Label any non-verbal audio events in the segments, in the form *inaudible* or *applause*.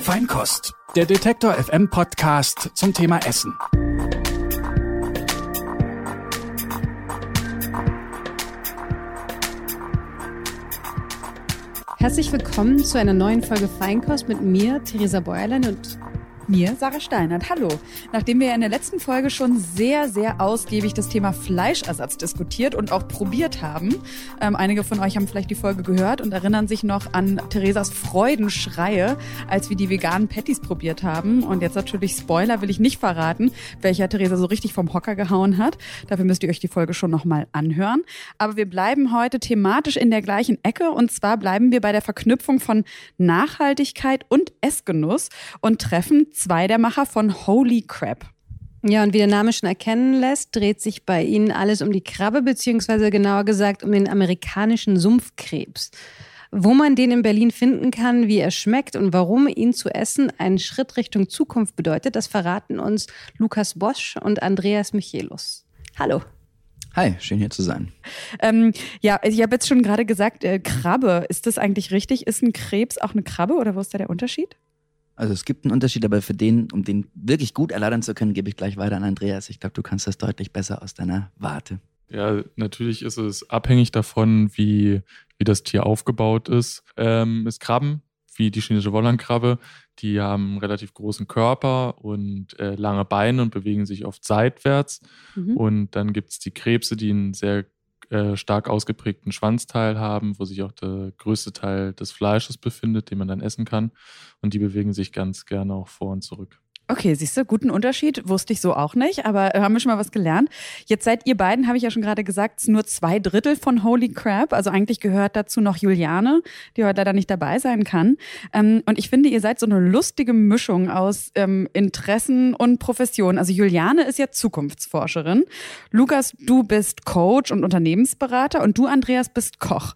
Feinkost, der Detektor FM Podcast zum Thema Essen. Herzlich willkommen zu einer neuen Folge Feinkost mit mir, Theresa Bäuerlein und mir, Sarah Steinert. Hallo. Nachdem wir in der letzten Folge schon sehr, sehr ausgiebig das Thema Fleischersatz diskutiert und auch probiert haben, ähm, einige von euch haben vielleicht die Folge gehört und erinnern sich noch an Theresas Freudenschreie, als wir die veganen Patties probiert haben. Und jetzt natürlich Spoiler will ich nicht verraten, welcher Theresa so richtig vom Hocker gehauen hat. Dafür müsst ihr euch die Folge schon nochmal anhören. Aber wir bleiben heute thematisch in der gleichen Ecke und zwar bleiben wir bei der Verknüpfung von Nachhaltigkeit und Essgenuss und treffen zwei der Macher von Holy Crap. Ja, und wie der Name schon erkennen lässt, dreht sich bei Ihnen alles um die Krabbe, beziehungsweise genauer gesagt um den amerikanischen Sumpfkrebs. Wo man den in Berlin finden kann, wie er schmeckt und warum ihn zu essen einen Schritt Richtung Zukunft bedeutet, das verraten uns Lukas Bosch und Andreas Michelus. Hallo. Hi, schön hier zu sein. Ähm, ja, ich habe jetzt schon gerade gesagt, äh, Krabbe, ist das eigentlich richtig? Ist ein Krebs auch eine Krabbe oder wo ist da der Unterschied? Also es gibt einen Unterschied, aber für den, um den wirklich gut erläutern zu können, gebe ich gleich weiter an Andreas. Ich glaube, du kannst das deutlich besser aus deiner Warte. Ja, natürlich ist es abhängig davon, wie, wie das Tier aufgebaut ist. Ähm, es Krabben, wie die chinesische Wollernkrabbe, die haben einen relativ großen Körper und äh, lange Beine und bewegen sich oft seitwärts. Mhm. Und dann gibt es die Krebse, die einen sehr äh, stark ausgeprägten Schwanzteil haben, wo sich auch der größte Teil des Fleisches befindet, den man dann essen kann. Und die bewegen sich ganz gerne auch vor und zurück. Okay, siehst du, guten Unterschied. Wusste ich so auch nicht, aber haben wir schon mal was gelernt. Jetzt seid ihr beiden, habe ich ja schon gerade gesagt, nur zwei Drittel von Holy Crap. Also eigentlich gehört dazu noch Juliane, die heute leider nicht dabei sein kann. Ähm, und ich finde, ihr seid so eine lustige Mischung aus ähm, Interessen und Profession. Also Juliane ist ja Zukunftsforscherin. Lukas, du bist Coach und Unternehmensberater und du, Andreas, bist Koch.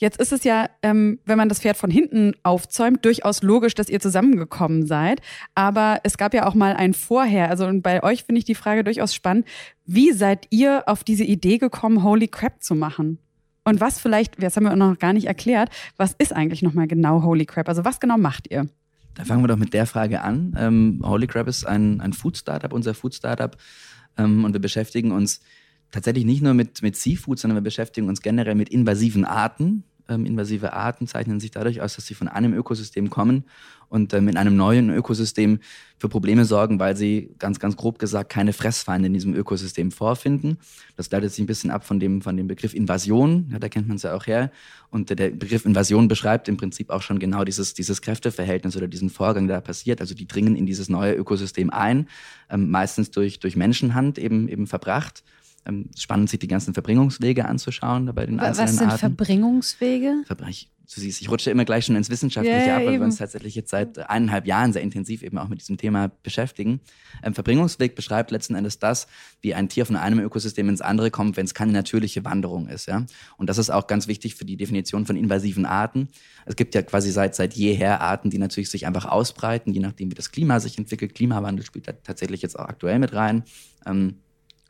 Jetzt ist es ja, ähm, wenn man das Pferd von hinten aufzäumt, durchaus logisch, dass ihr zusammengekommen seid. Aber es gab ja auch mal ein Vorher. Also bei euch finde ich die Frage durchaus spannend. Wie seid ihr auf diese Idee gekommen, Holy Crap zu machen? Und was vielleicht, das haben wir noch gar nicht erklärt, was ist eigentlich nochmal genau Holy Crap? Also was genau macht ihr? Da fangen wir doch mit der Frage an. Ähm, Holy Crap ist ein, ein Food-Startup, unser Food-Startup. Ähm, und wir beschäftigen uns tatsächlich nicht nur mit, mit Seafood, sondern wir beschäftigen uns generell mit invasiven Arten ähm, invasive Arten zeichnen sich dadurch aus, dass sie von einem Ökosystem kommen und ähm, in einem neuen Ökosystem für Probleme sorgen, weil sie ganz, ganz grob gesagt keine Fressfeinde in diesem Ökosystem vorfinden. Das leitet sich ein bisschen ab von dem, von dem Begriff Invasion, ja, da kennt man es ja auch her. Und der Begriff Invasion beschreibt im Prinzip auch schon genau dieses, dieses Kräfteverhältnis oder diesen Vorgang, der da passiert. Also die dringen in dieses neue Ökosystem ein, ähm, meistens durch, durch Menschenhand eben, eben verbracht ähm, spannend, sich die ganzen Verbringungswege anzuschauen bei den einzelnen Was sind Arten. Verbringungswege? Ich, du siehst, ich rutsche immer gleich schon ins Wissenschaftliche ja, ab, weil eben. wir uns tatsächlich jetzt seit eineinhalb Jahren sehr intensiv eben auch mit diesem Thema beschäftigen. Ein Verbringungsweg beschreibt letzten Endes das, wie ein Tier von einem Ökosystem ins andere kommt, wenn es keine natürliche Wanderung ist. Ja? Und das ist auch ganz wichtig für die Definition von invasiven Arten. Es gibt ja quasi seit, seit jeher Arten, die natürlich sich einfach ausbreiten, je nachdem, wie das Klima sich entwickelt. Klimawandel spielt da tatsächlich jetzt auch aktuell mit rein. Ähm,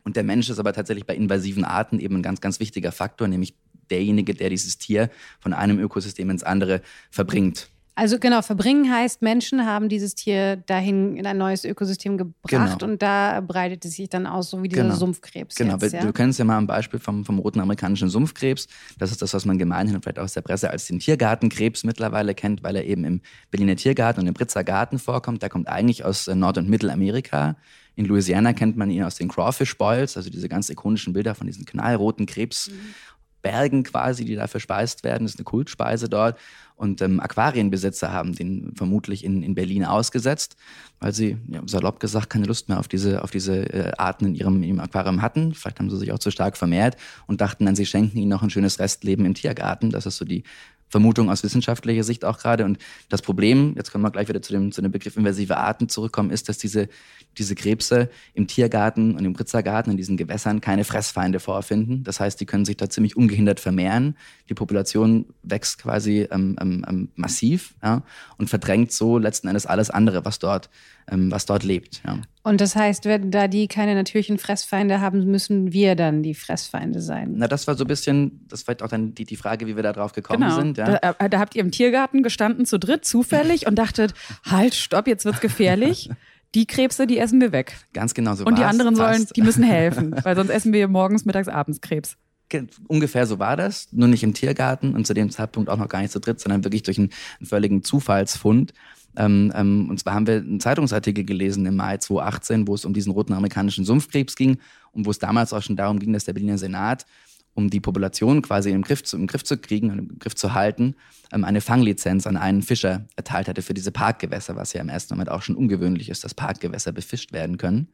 und der Mensch ist aber tatsächlich bei invasiven Arten eben ein ganz, ganz wichtiger Faktor, nämlich derjenige, der dieses Tier von einem Ökosystem ins andere verbringt. Also genau, verbringen heißt, Menschen haben dieses Tier dahin in ein neues Ökosystem gebracht Genau. und da breitet es sich dann aus, so wie dieser Genau. Sumpfkrebs. Genau, jetzt, wir, ja? wir können es ja mal am Beispiel vom, vom roten amerikanischen Sumpfkrebs. Das ist das, was man gemeinhin vielleicht auch aus der Presse als den Tiergartenkrebs mittlerweile kennt, weil er eben im Berliner Tiergarten und im Britzer Garten vorkommt. Der kommt eigentlich aus äh, Nord- und Mittelamerika. In Louisiana kennt man ihn aus den Crawfish Boils, also diese ganz ikonischen Bilder von diesen knallroten Krebsbergen quasi, die da verspeist werden. Das ist eine Kultspeise dort. Und ähm, Aquarienbesitzer haben den vermutlich in, in Berlin ausgesetzt, weil sie, ja, salopp gesagt, keine Lust mehr auf diese, auf diese äh, Arten in ihrem, ihrem Aquarium hatten. Vielleicht haben sie sich auch zu stark vermehrt und dachten dann, sie schenken ihnen noch ein schönes Restleben im Tiergarten. Das ist so die Vermutung aus wissenschaftlicher Sicht auch gerade. Und das Problem, jetzt können wir gleich wieder zu dem, zu dem Begriff invasive Arten zurückkommen, ist, dass diese, diese Krebse im Tiergarten und im Britzergarten, in diesen Gewässern, keine Fressfeinde vorfinden. Das heißt, die können sich da ziemlich ungehindert vermehren. Die Population wächst quasi ähm, ähm, ähm, massiv ja, und verdrängt so letzten Endes alles andere, was dort, ähm, was dort lebt. Ja. Und das heißt, wenn da die keine natürlichen Fressfeinde haben, müssen wir dann die Fressfeinde sein. Na, das war so ein bisschen, das war auch dann die, die Frage, wie wir da drauf gekommen Genau. sind. Ja. Da, äh, da habt ihr im Tiergarten gestanden zu dritt zufällig und dachtet, halt, stopp, jetzt wird's gefährlich. Die Krebse, die essen wir weg. Ganz genau so Und die anderen sollen, fast. die müssen helfen, weil sonst essen wir morgens, mittags, abends Krebs. Ge- Ungefähr so war das, nur nicht im Tiergarten und zu dem Zeitpunkt auch noch gar nicht zu dritt, sondern wirklich durch einen, einen völligen Zufallsfund. Ähm, ähm, und zwar haben wir einen Zeitungsartikel gelesen im Mai 2018, wo es um diesen roten amerikanischen Sumpfkrebs ging und wo es damals auch schon darum ging, dass der Berliner Senat, um die Population quasi im Griff zu, im Griff zu kriegen und im Griff zu halten, ähm, eine Fanglizenz an einen Fischer erteilt hatte für diese Parkgewässer, was ja im ersten Moment auch schon ungewöhnlich ist, dass Parkgewässer befischt werden können.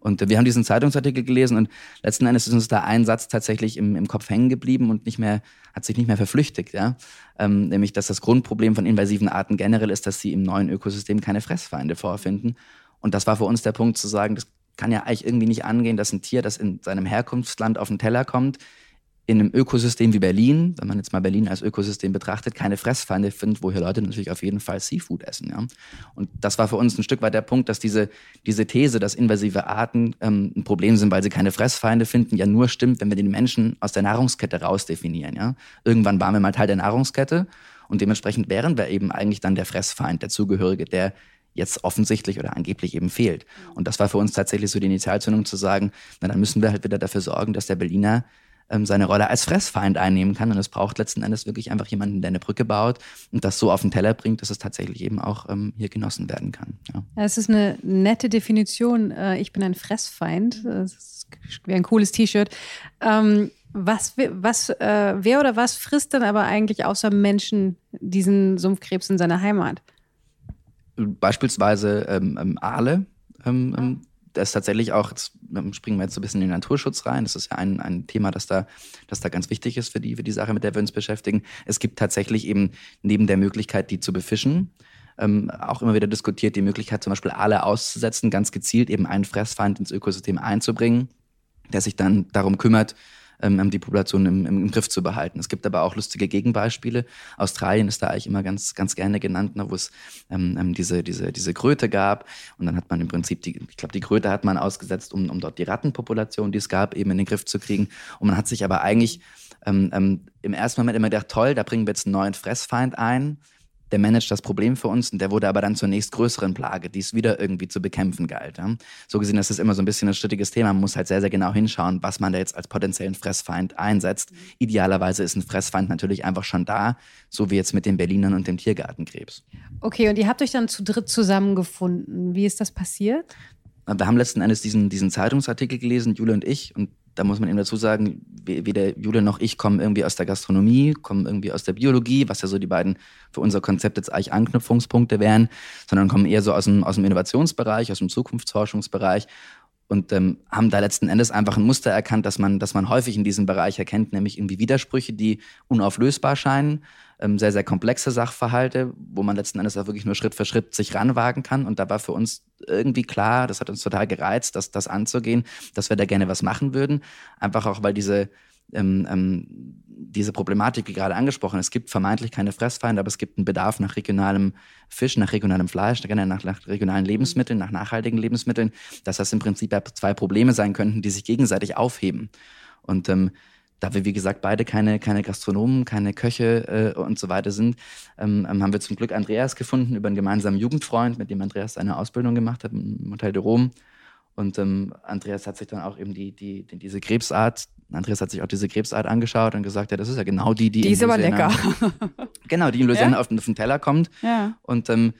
Und wir haben diesen Zeitungsartikel gelesen und letzten Endes ist uns da ein Satz tatsächlich im, im Kopf hängen geblieben und nicht mehr, hat sich nicht mehr verflüchtigt, ja. Ähm, nämlich, dass das Grundproblem von invasiven Arten generell ist, dass sie im neuen Ökosystem keine Fressfeinde vorfinden. Und das war für uns der Punkt zu sagen, das kann ja eigentlich irgendwie nicht angehen, dass ein Tier, das in seinem Herkunftsland auf den Teller kommt, in einem Ökosystem wie Berlin, wenn man jetzt mal Berlin als Ökosystem betrachtet, keine Fressfeinde findet, wo hier Leute natürlich auf jeden Fall Seafood essen. Ja? Und das war für uns ein Stück weit der Punkt, dass diese, diese These, dass invasive Arten ähm, ein Problem sind, weil sie keine Fressfeinde finden, ja nur stimmt, wenn wir den Menschen aus der Nahrungskette rausdefinieren. Ja? Irgendwann waren wir mal Teil der Nahrungskette und dementsprechend wären wir eben eigentlich dann der Fressfeind, der Zugehörige, der jetzt offensichtlich oder angeblich eben fehlt. Und das war für uns tatsächlich so die Initialzündung zu sagen, na dann müssen wir halt wieder dafür sorgen, dass der Berliner ähm, seine Rolle als Fressfeind einnehmen kann. Und es braucht letzten Endes wirklich einfach jemanden, der eine Brücke baut und das so auf den Teller bringt, dass es tatsächlich eben auch ähm, hier genossen werden kann. Ja. Es ist eine nette Definition. Äh, Ich bin ein Fressfeind. Das wäre ein cooles T-Shirt. Ähm, Was, was, äh, wer oder was frisst denn aber eigentlich außer Menschen diesen Sumpfkrebs in seiner Heimat? Beispielsweise ähm, ähm, Aale. Ähm, ähm, das tatsächlich auch, jetzt springen wir jetzt so ein bisschen in den Naturschutz rein. Das ist ja ein, ein Thema, das da, das da ganz wichtig ist für die, für die Sache, mit der wir uns beschäftigen. Es gibt tatsächlich eben neben der Möglichkeit, die zu befischen, ähm, auch immer wieder diskutiert, die Möglichkeit, zum Beispiel Aale auszusetzen, ganz gezielt eben einen Fressfeind ins Ökosystem einzubringen, der sich dann darum kümmert, ähm, die Population im, im, Griff zu behalten. Es gibt aber auch lustige Gegenbeispiele. Australien ist da eigentlich immer ganz, ganz gerne genannt, ne, wo es ähm, ähm, diese, diese, diese Kröte gab. Und dann hat man im Prinzip, die, ich glaube, die Kröte hat man ausgesetzt, um, um dort die Rattenpopulation, die es gab, eben in den Griff zu kriegen. Und man hat sich aber eigentlich ähm, ähm, im ersten Moment immer gedacht, toll, da bringen wir jetzt einen neuen Fressfeind ein. Der managt das Problem für uns und der wurde aber dann zur nächstgrößeren Plage, die es wieder irgendwie zu bekämpfen galt. Ja. So gesehen ist es immer so ein bisschen ein strittiges Thema. Man muss halt sehr, sehr genau hinschauen, was man da jetzt als potenziellen Fressfeind einsetzt. Idealerweise ist ein Fressfeind natürlich einfach schon da, so wie jetzt mit den Berlinern und dem Tiergartenkrebs. Okay, und ihr habt euch dann zu dritt zusammengefunden. Wie ist das passiert? Wir haben letzten Endes diesen, diesen Zeitungsartikel gelesen, Jule und ich, und da muss man eben dazu sagen, we- weder Jule noch ich kommen irgendwie aus der Gastronomie, kommen irgendwie aus der Biologie, was ja so die beiden für unser Konzept jetzt eigentlich Anknüpfungspunkte wären, sondern kommen eher so aus dem, aus dem Innovationsbereich, aus dem Zukunftsforschungsbereich und ähm, haben da letzten Endes einfach ein Muster erkannt, dass man, dass man häufig in diesem Bereich erkennt, nämlich irgendwie Widersprüche, die unauflösbar scheinen, ähm, sehr, sehr komplexe Sachverhalte, wo man letzten Endes auch wirklich nur Schritt für Schritt sich ranwagen kann. Und da war für uns irgendwie klar, das hat uns total gereizt, das, das anzugehen, dass wir da gerne was machen würden. Einfach auch, weil diese, ähm, ähm, diese Problematik, wie gerade angesprochen, es gibt vermeintlich keine Fressfeinde, aber es gibt einen Bedarf nach regionalem Fisch, nach regionalem Fleisch, nach, nach regionalen Lebensmitteln, nach nachhaltigen Lebensmitteln, dass das im Prinzip zwei Probleme sein könnten, die sich gegenseitig aufheben. Und ähm, da wir, wie gesagt, beide keine, keine Gastronomen, keine Köche äh, und so weiter sind, ähm, ähm, haben wir zum Glück Andreas gefunden über einen gemeinsamen Jugendfreund, mit dem Andreas seine Ausbildung gemacht hat im Hotel de Rom. Und ähm, Andreas hat sich dann auch eben die, die, die, diese Krebsart, Andreas hat sich auch diese Krebsart angeschaut und gesagt, ja, das ist ja genau die, die Die in ist aber lecker. *laughs* Genau, die in Louisiana Ja? auf, den, auf den Teller kommt. Ja. Und ähm,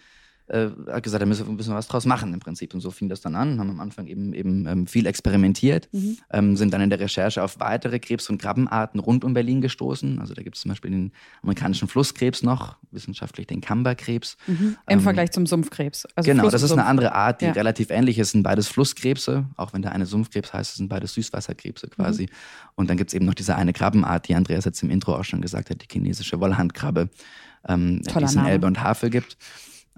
äh, hat gesagt, da müssen wir, müssen wir was draus machen im Prinzip. Und so fing das dann an, haben am Anfang eben, eben ähm, viel experimentiert, Mhm. ähm, sind dann in der Recherche auf weitere Krebs- und Krabbenarten rund um Berlin gestoßen. Also da gibt es zum Beispiel den amerikanischen Flusskrebs noch, wissenschaftlich den Kamberkrebs. Mhm. Im Ähm, Vergleich zum Sumpfkrebs. Also genau, Fluss das ist eine andere Art, die Ja. relativ ähnlich ist. sind beides Flusskrebse, auch wenn der eine Sumpfkrebs heißt, sind beides Süßwasserkrebse quasi. Mhm. Und dann gibt es eben noch diese eine Krabbenart, die Andreas jetzt im Intro auch schon gesagt hat, die chinesische Wollhandkrabbe, ähm, die es in. Elbe und Havel gibt.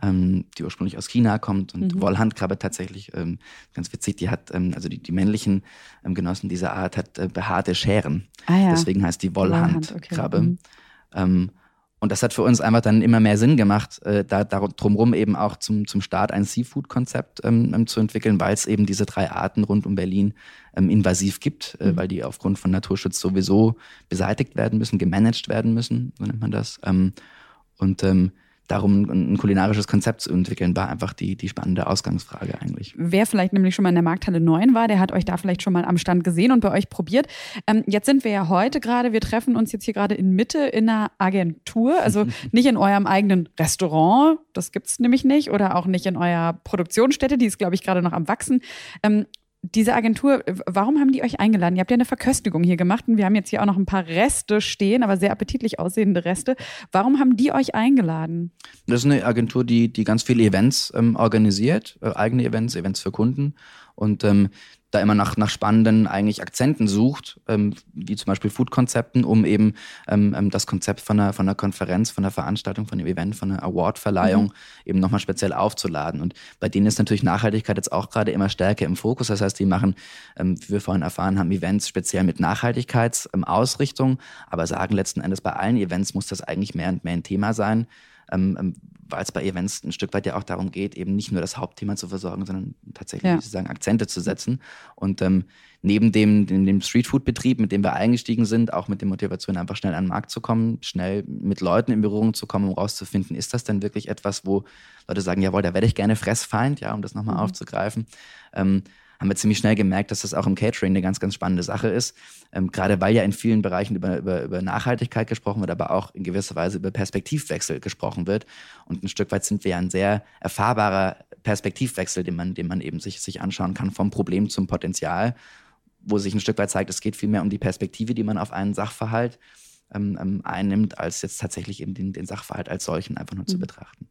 Ähm, die ursprünglich aus China kommt und Mhm. Wollhandkrabbe tatsächlich, ähm, ganz witzig, die hat, ähm, also die, die männlichen ähm, Genossen dieser Art hat äh, behaarte Scheren. Ah ja. Deswegen heißt die Wollhand, okay. Wollhandkrabbe. Mhm. Ähm, und das hat für uns einfach dann immer mehr Sinn gemacht, äh, da, da drumherum eben auch zum, zum Start ein Seafood-Konzept ähm, ähm zu entwickeln, weil es eben diese drei Arten rund um Berlin ähm, invasiv gibt, äh, mhm. weil die aufgrund von Naturschutz sowieso beseitigt werden müssen, gemanagt werden müssen, so nennt man das. Ähm, und ähm, darum ein kulinarisches Konzept zu entwickeln, war einfach die, die spannende Ausgangsfrage eigentlich. Wer vielleicht nämlich schon mal in der Markthalle 9 war, der hat euch da vielleicht schon mal am Stand gesehen und bei euch probiert. Ähm, jetzt sind wir ja heute gerade, wir treffen uns jetzt hier gerade in Mitte in einer Agentur, also *laughs* nicht in eurem eigenen Restaurant, das gibt es nämlich nicht, oder auch nicht in eurer Produktionsstätte, die ist, glaube ich, gerade noch am Wachsen. Ähm, diese Agentur, warum haben die euch eingeladen? Ihr habt ja eine Verköstigung hier gemacht und wir haben jetzt hier auch noch ein paar Reste stehen, aber sehr appetitlich aussehende Reste. Warum haben die euch eingeladen? Das ist eine Agentur, die, die ganz viele Events ähm, organisiert, äh, eigene Events, Events für Kunden. Und ähm, da immer nach, nach spannenden eigentlich Akzenten sucht, ähm, wie zum Beispiel Food-Konzepten, um eben ähm, ähm, das Konzept von einer, von einer Konferenz, von einer Veranstaltung, von einem Event, von einer Award-Verleihung mhm. eben nochmal speziell aufzuladen. Und bei denen ist natürlich Nachhaltigkeit jetzt auch gerade immer stärker im Fokus. Das heißt, die machen, ähm, wie wir vorhin erfahren haben, Events speziell mit Nachhaltigkeitsausrichtung, aber sagen letzten Endes, bei allen Events muss das eigentlich mehr und mehr ein Thema sein. Weil es bei Events ein Stück weit ja auch darum geht, eben nicht nur das Hauptthema zu versorgen, sondern tatsächlich, ja. wie Sie sagen, Akzente zu setzen. Und ähm, neben dem, dem, dem Streetfood-Betrieb, mit dem wir eingestiegen sind, auch mit der Motivation, einfach schnell an den Markt zu kommen, schnell mit Leuten in Berührung zu kommen, um rauszufinden, ist das denn wirklich etwas, wo Leute sagen, jawohl, da werde ich gerne Fressfeind, ja, um das nochmal mhm. aufzugreifen. Ähm, haben wir ziemlich schnell gemerkt, dass das auch im Catering eine ganz, ganz spannende Sache ist. Ähm, gerade weil ja in vielen Bereichen über, über, über Nachhaltigkeit gesprochen wird, aber auch in gewisser Weise über Perspektivwechsel gesprochen wird. Und ein Stück weit sind wir ja ein sehr erfahrbarer Perspektivwechsel, den man, den man eben sich, sich anschauen kann, vom Problem zum Potenzial, wo sich ein Stück weit zeigt, es geht vielmehr um die Perspektive, die man auf einen Sachverhalt ähm, ähm einnimmt, als jetzt tatsächlich eben den, den Sachverhalt als solchen einfach nur mhm. zu betrachten.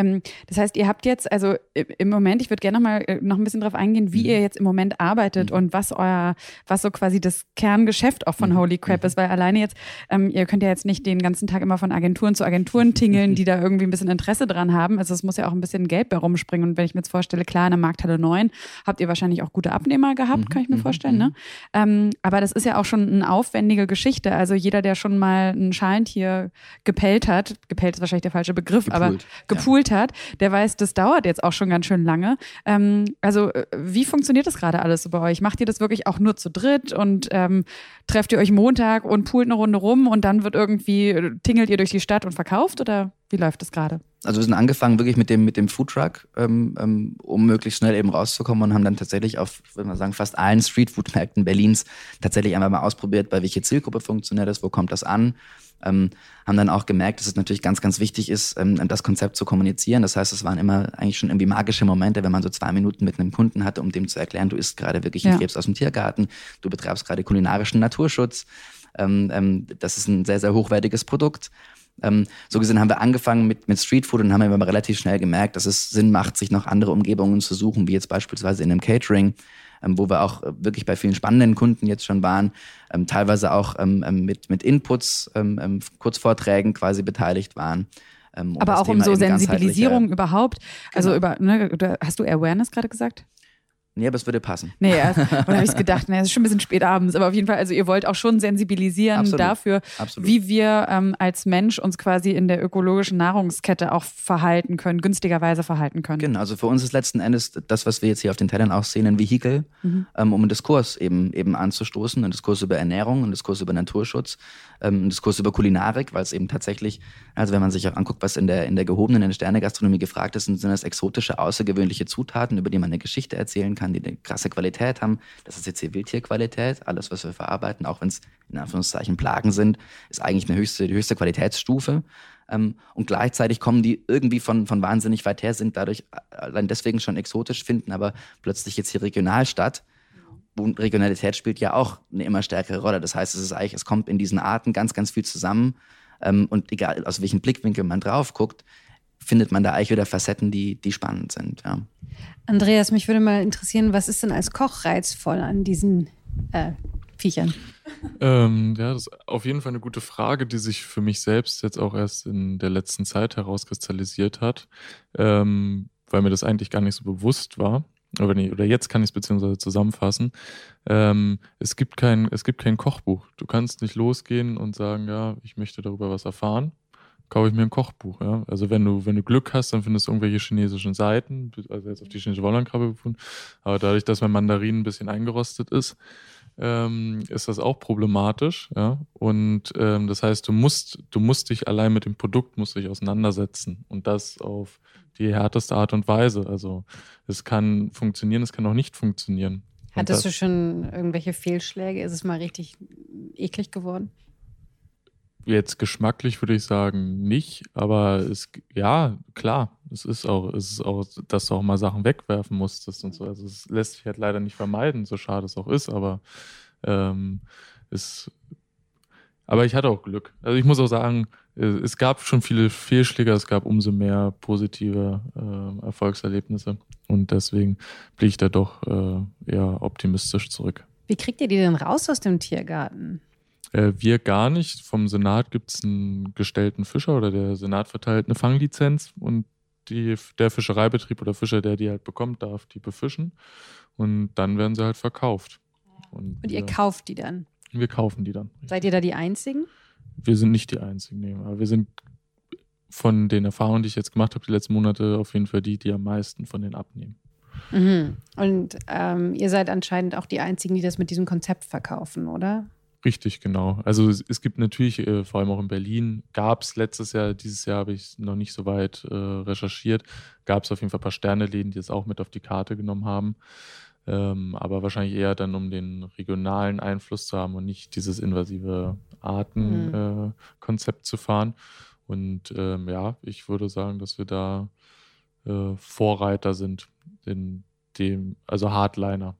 Ähm, das heißt, ihr habt jetzt, also im Moment, ich würde gerne noch mal äh, noch ein bisschen darauf eingehen, wie mhm. ihr jetzt im Moment arbeitet mhm. und was euer, was so quasi das Kerngeschäft auch von mhm. Holy Crap mhm. ist, weil alleine jetzt, ähm, ihr könnt ja jetzt nicht den ganzen Tag immer von Agenturen zu Agenturen *laughs* tingeln, die da irgendwie ein bisschen Interesse dran haben. Also es muss ja auch ein bisschen Geld bei rumspringen. Und wenn ich mir jetzt vorstelle, klar, in der Markthalle 9 habt ihr wahrscheinlich auch gute Abnehmer gehabt, mhm. kann ich mir vorstellen. Ne? Ähm, aber das ist ja auch schon eine aufwendige Geschichte. Also jeder, der schon mal ein Schalentier gepellt hat, gepellt ist wahrscheinlich der falsche Begriff, gepult. aber gepult. Hat, der weiß, das dauert jetzt auch schon ganz schön lange. Ähm, also äh, wie funktioniert das gerade alles so bei euch? Macht ihr das wirklich auch nur zu dritt und ähm, trefft ihr euch Montag und poolt eine Runde rum und dann wird irgendwie, äh, tingelt ihr durch die Stadt und verkauft oder wie läuft das gerade? Also wir sind angefangen wirklich mit dem, mit dem Foodtruck, ähm, ähm, um möglichst schnell eben rauszukommen und haben dann tatsächlich auf, würde man sagen, fast allen Streetfood-Märkten Berlins tatsächlich einmal mal ausprobiert, bei welche Zielgruppe funktioniert das, wo kommt das an ähm, haben dann auch gemerkt, dass es natürlich ganz, ganz wichtig ist, ähm, das Konzept zu kommunizieren. Das heißt, es waren immer eigentlich schon irgendwie magische Momente, wenn man so zwei Minuten mit einem Kunden hatte, um dem zu erklären, du isst gerade wirklich einen ja. Krebs aus dem Tiergarten, du betreibst gerade kulinarischen Naturschutz. Ähm, ähm, das ist ein sehr, sehr hochwertiges Produkt. Ähm, so gesehen haben wir angefangen mit, mit Streetfood und haben aber relativ schnell gemerkt, dass es Sinn macht, sich noch andere Umgebungen zu suchen, wie jetzt beispielsweise in einem Catering, wo wir auch äh, wirklich bei vielen spannenden Kunden jetzt schon waren, ähm, teilweise auch ähm, ähm mit, mit Inputs, ähm, ähm, Kurzvorträgen quasi beteiligt waren. Um Aber auch um so Sensibilisierung überhaupt. Also genau. über, ne, hast du Awareness gerade gesagt? Nee, aber es würde passen. Nee, ja, *laughs* und dann habe ich gedacht, nee, es ist schon ein bisschen spät abends, aber auf jeden Fall, also ihr wollt auch schon sensibilisieren Absolut. dafür, Absolut. wie wir ähm, als Mensch uns quasi in der ökologischen Nahrungskette auch verhalten können, günstigerweise verhalten können. Genau, also für uns ist letzten Endes das, was wir jetzt hier auf den Tellern auch sehen, ein Vehikel, mhm. ähm, um einen Diskurs eben, eben anzustoßen, einen Diskurs über Ernährung, einen Diskurs über Naturschutz, ähm, einen Diskurs über Kulinarik, weil es eben tatsächlich, also wenn man sich auch anguckt, was in der, in der gehobenen, in der Sternegastronomie gefragt ist, sind das exotische, außergewöhnliche Zutaten, über die man eine Geschichte erzählen kann kann, die eine krasse Qualität haben. Das ist jetzt hier Wildtierqualität. Alles, was wir verarbeiten, auch wenn es in Anführungszeichen Plagen sind, ist eigentlich eine höchste, die höchste Qualitätsstufe. Ähm, und gleichzeitig kommen die irgendwie von, von wahnsinnig weit her, sind dadurch allein deswegen schon exotisch, finden aber plötzlich jetzt hier regional statt. Und Regionalität spielt ja auch eine immer stärkere Rolle. Das heißt, es ist eigentlich, es kommt in diesen Arten ganz, ganz viel zusammen. Ähm, und egal, aus welchem Blickwinkel man drauf guckt, findet man da eigentlich wieder Facetten, die, die spannend sind. Ja. Andreas, mich würde mal interessieren, was ist denn als Koch reizvoll an diesen äh, Viechern? Ähm, ja, das ist auf jeden Fall eine gute Frage, die sich für mich selbst jetzt auch erst in der letzten Zeit herauskristallisiert hat, ähm, weil mir das eigentlich gar nicht so bewusst war. Oder, nee, oder jetzt kann ich es beziehungsweise zusammenfassen. Ähm, es, gibt kein, es gibt kein Kochbuch. Du kannst nicht losgehen und sagen, ja, ich möchte darüber was erfahren, kaufe ich mir ein Kochbuch. Ja? Also wenn du, wenn du Glück hast, dann findest du irgendwelche chinesischen Seiten, also jetzt auf die chinesische Wollernkrabbe gefunden. Aber dadurch, dass mein Mandarin ein bisschen eingerostet ist, ähm, ist das auch problematisch. Ja? Und ähm, das heißt, du musst, du musst dich allein mit dem Produkt musst dich auseinandersetzen und das auf die härteste Art und Weise. Also es kann funktionieren, es kann auch nicht funktionieren. Hattest du schon irgendwelche Fehlschläge? Ist es mal richtig eklig geworden? Jetzt geschmacklich würde ich sagen nicht, aber es, ja, klar, es ist auch, es ist auch, dass du auch mal Sachen wegwerfen musstest und so. Also es lässt sich halt leider nicht vermeiden, so schade es auch ist, aber ähm, es, aber ich hatte auch Glück. Also ich muss auch sagen, es gab schon viele Fehlschläge, es gab umso mehr positive äh, Erfolgserlebnisse und deswegen blicke ich da doch äh, eher optimistisch zurück. Wie kriegt ihr die denn raus aus dem Tiergarten? Äh, wir gar nicht. Vom Senat gibt es einen gestellten Fischer oder der Senat verteilt eine Fanglizenz und die, der Fischereibetrieb oder Fischer, der die halt bekommt, darf die befischen und dann werden sie halt verkauft. Und, und ihr wir, kauft die dann? Wir kaufen die dann. Seid ihr da die Einzigen? Wir sind nicht die Einzigen, nee, aber wir sind von den Erfahrungen, die ich jetzt gemacht habe, die letzten Monate, auf jeden Fall die, die am meisten von denen abnehmen. Mhm. Und ähm, ihr seid anscheinend auch die Einzigen, die das mit diesem Konzept verkaufen, oder? Richtig, genau. Also es, es gibt natürlich, äh, vor allem auch in Berlin, gab es letztes Jahr, dieses Jahr habe ich noch nicht so weit äh, recherchiert, gab es auf jeden Fall ein paar Sterneläden, die es auch mit auf die Karte genommen haben. Ähm, aber wahrscheinlich eher dann, um den regionalen Einfluss zu haben und nicht dieses invasive Artenkonzept mhm. äh, zu fahren. Und ähm, ja, ich würde sagen, dass wir da äh, Vorreiter sind in dem, also Hardliner.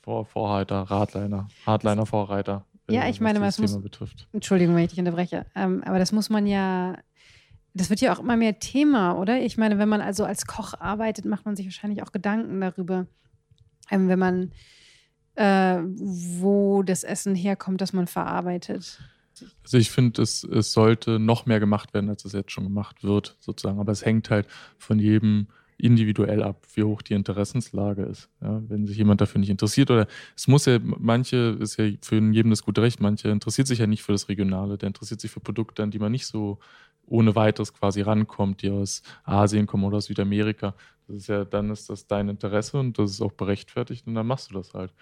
Vor, Vorreiter, Radliner, Hardliner, Vorreiter. Ja, ich meine, was, was muss, betrifft. Entschuldigung, wenn ich dich unterbreche. Ähm, aber das muss man ja, das wird ja auch immer mehr Thema, oder? Ich meine, wenn man also als Koch arbeitet, macht man sich wahrscheinlich auch Gedanken darüber, ähm, wenn man, äh, wo das Essen herkommt, das man verarbeitet. Also ich finde, es, es sollte noch mehr gemacht werden, als es jetzt schon gemacht wird, sozusagen. Aber es hängt halt von jedem individuell ab, wie hoch die Interessenslage ist. Ja, wenn sich jemand dafür nicht interessiert oder es muss ja, manche ist ja für jedem das gute Recht, manche interessiert sich ja nicht für das Regionale, der interessiert sich für Produkte, an die man nicht so ohne weiteres quasi rankommt, die aus Asien kommen oder aus Südamerika. Das ist ja, dann ist das dein Interesse und das ist auch berechtfertigt und dann machst du das halt.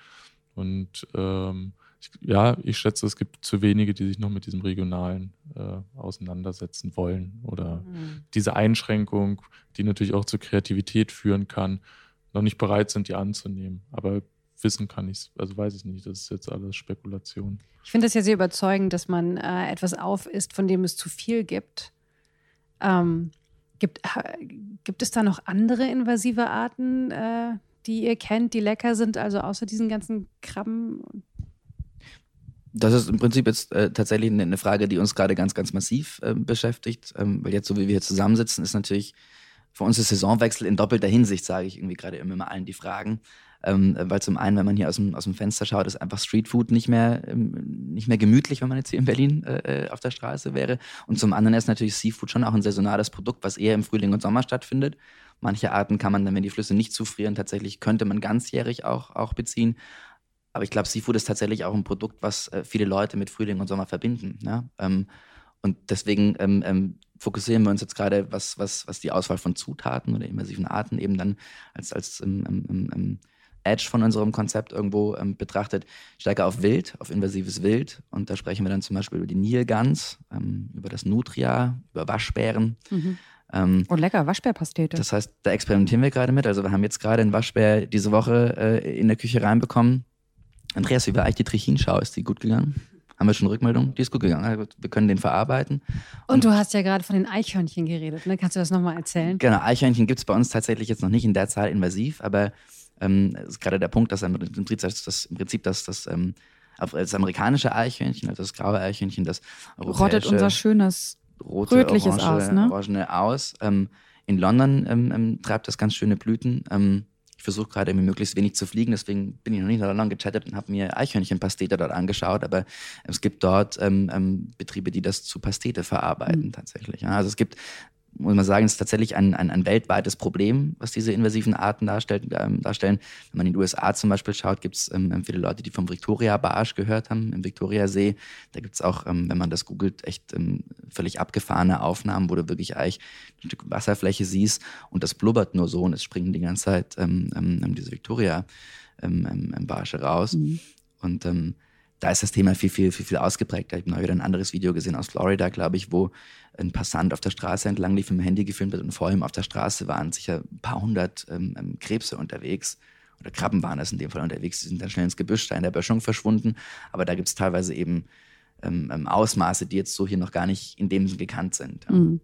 Und ähm, ich, ja, ich schätze, es gibt zu wenige, die sich noch mit diesem Regionalen äh, auseinandersetzen wollen oder mhm. diese Einschränkung, die natürlich auch zur Kreativität führen kann, noch nicht bereit sind, die anzunehmen. Aber wissen kann ich es, also weiß ich nicht, das ist jetzt alles Spekulation. Ich finde es ja sehr überzeugend, dass man äh, etwas aufisst, von dem es zu viel gibt. Ähm, gibt, äh, gibt es da noch andere invasive Arten, äh, die ihr kennt, die lecker sind, also außer diesen ganzen Krabben das ist im Prinzip jetzt äh, tatsächlich eine, Frage, die uns gerade ganz, ganz massiv äh, beschäftigt. Ähm, weil jetzt, so wie wir hier zusammensitzen, ist natürlich für uns der Saisonwechsel in doppelter Hinsicht, sage ich irgendwie gerade immer allen die Fragen. Ähm, weil zum einen, wenn man hier aus dem, aus dem Fenster schaut, ist einfach Streetfood nicht mehr, ähm, nicht mehr gemütlich, wenn man jetzt hier in Berlin äh, äh, auf der Straße wäre. Und zum anderen ist natürlich Seafood schon auch ein saisonales Produkt, was eher im Frühling und Sommer stattfindet. Manche Arten kann man dann, wenn die Flüsse nicht zufrieren, tatsächlich könnte man ganzjährig auch, auch beziehen. Aber ich glaube, Seafood ist tatsächlich auch ein Produkt, was äh, viele Leute mit Frühling und Sommer verbinden. Ja? Ähm, und deswegen ähm, ähm, fokussieren wir uns jetzt gerade, was, was, was die Auswahl von Zutaten oder immersiven Arten eben dann als, als ähm, ähm, ähm, Edge von unserem Konzept irgendwo betrachtet, stärker auf Wild, auf invasives Wild. Und da sprechen wir dann zum Beispiel über die Nilgans, über das Nutria, über Waschbären. Mhm. Ähm, oh, lecker, Waschbärpastete. Das heißt, da experimentieren wir gerade mit. Also wir haben jetzt gerade einen Waschbär diese Woche äh, in der Küche reinbekommen. Andreas, wie war eigentlich die Trichinschau? Ist die gut gegangen? Haben wir schon Rückmeldung? Die ist gut gegangen. Wir können den verarbeiten. Und, und du hast ja gerade von den Eichhörnchen geredet. Ne? Kannst du das nochmal erzählen? Genau, Eichhörnchen gibt es bei uns tatsächlich jetzt noch nicht in der Zahl invasiv, aber ähm, ist gerade der Punkt, dass im Prinzip das, das, im Prinzip das, das, ähm, das amerikanische Eichhörnchen, also das graue Eichhörnchen, das rottet unser schönes rote, rötliches orange, aus, ne? Orangene aus. Ähm, in London ähm, ähm, treibt das ganz schöne Blüten. Ich versuche gerade möglichst wenig zu fliegen, deswegen bin ich noch nicht so lange gechattet und habe mir Eichhörnchenpastete dort angeschaut, aber es gibt dort ähm, ähm, Betriebe, die das zu Pastete verarbeiten mhm. tatsächlich. Ja. Also es gibt muss man sagen, ist tatsächlich ein, ein, ein weltweites Problem, was diese invasiven Arten darstellt, ähm, darstellen. Wenn man in die USA zum Beispiel schaut, gibt es ähm, viele Leute, die vom Victoria-Barsch gehört haben, im Victoriasee. Da gibt es auch, ähm, wenn man das googelt, echt ähm, völlig abgefahrene Aufnahmen, wo du wirklich eigentlich ein Stück Wasserfläche siehst und das blubbert nur so und es springen die ganze Zeit ähm, ähm, diese Victoria-Barsche raus. Mhm. Und da ist das Thema viel, viel, viel, viel ausgeprägter. Ich habe neulich wieder ein anderes Video gesehen aus Florida, glaube ich, wo ein Passant auf der Straße entlang lief, mit dem Handy gefilmt hat und vor ihm auf der Straße waren sicher ein paar hundert ähm, ähm, Krebse unterwegs. Oder Krabben waren es in dem Fall unterwegs. Die sind dann schnell ins Gebüsch, da in der Böschung verschwunden. Aber da gibt es teilweise eben ähm, ähm, Ausmaße, die jetzt so hier noch gar nicht in dem Sinne gekannt sind. Mhm.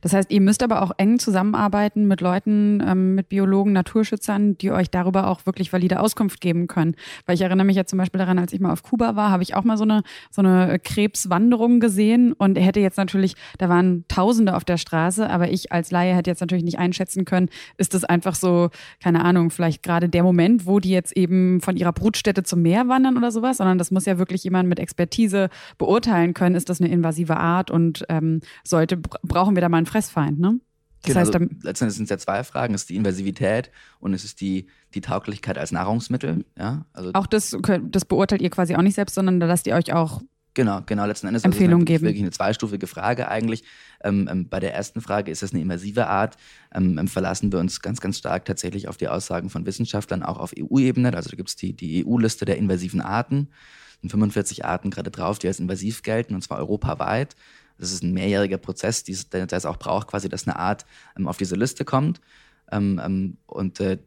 Das heißt, ihr müsst aber auch eng zusammenarbeiten mit Leuten, ähm, mit Biologen, Naturschützern, die euch darüber auch wirklich valide Auskunft geben können. Weil ich erinnere mich ja zum Beispiel daran, als ich mal auf Kuba war, habe ich auch mal so eine, so eine Krebswanderung gesehen und hätte jetzt natürlich, da waren Tausende auf der Straße, aber ich als Laie hätte jetzt natürlich nicht einschätzen können, ist das einfach so, keine Ahnung, vielleicht gerade der Moment, wo die jetzt eben von ihrer Brutstätte zum Meer wandern oder sowas, sondern das muss ja wirklich jemand mit Expertise beurteilen können, ist das eine invasive Art und ähm, sollte, brauchen wir da mal einen Fressfeind, ne? Das genau, heißt, also letztendlich sind es ja zwei Fragen. Es ist die Invasivität und es ist die, die Tauglichkeit als Nahrungsmittel. Ja? Also auch das, das beurteilt ihr quasi auch nicht selbst, sondern da lasst ihr euch auch Genau, genau, letzten Endes Empfehlungen also geben. wirklich eine zweistufige Frage eigentlich. Ähm, ähm, bei der ersten Frage ist das eine invasive Art. Ähm, ähm verlassen wir uns ganz, ganz stark tatsächlich auf die Aussagen von Wissenschaftlern, auch auf EU-Ebene. Also da gibt es die, die EU-Liste der invasiven Arten. Es sind 45 Arten gerade drauf, die als invasiv gelten, und zwar europaweit. Das ist ein mehrjähriger Prozess, der es auch braucht, quasi, dass eine Art ähm, auf diese Liste kommt. Ähm, ähm, und äh,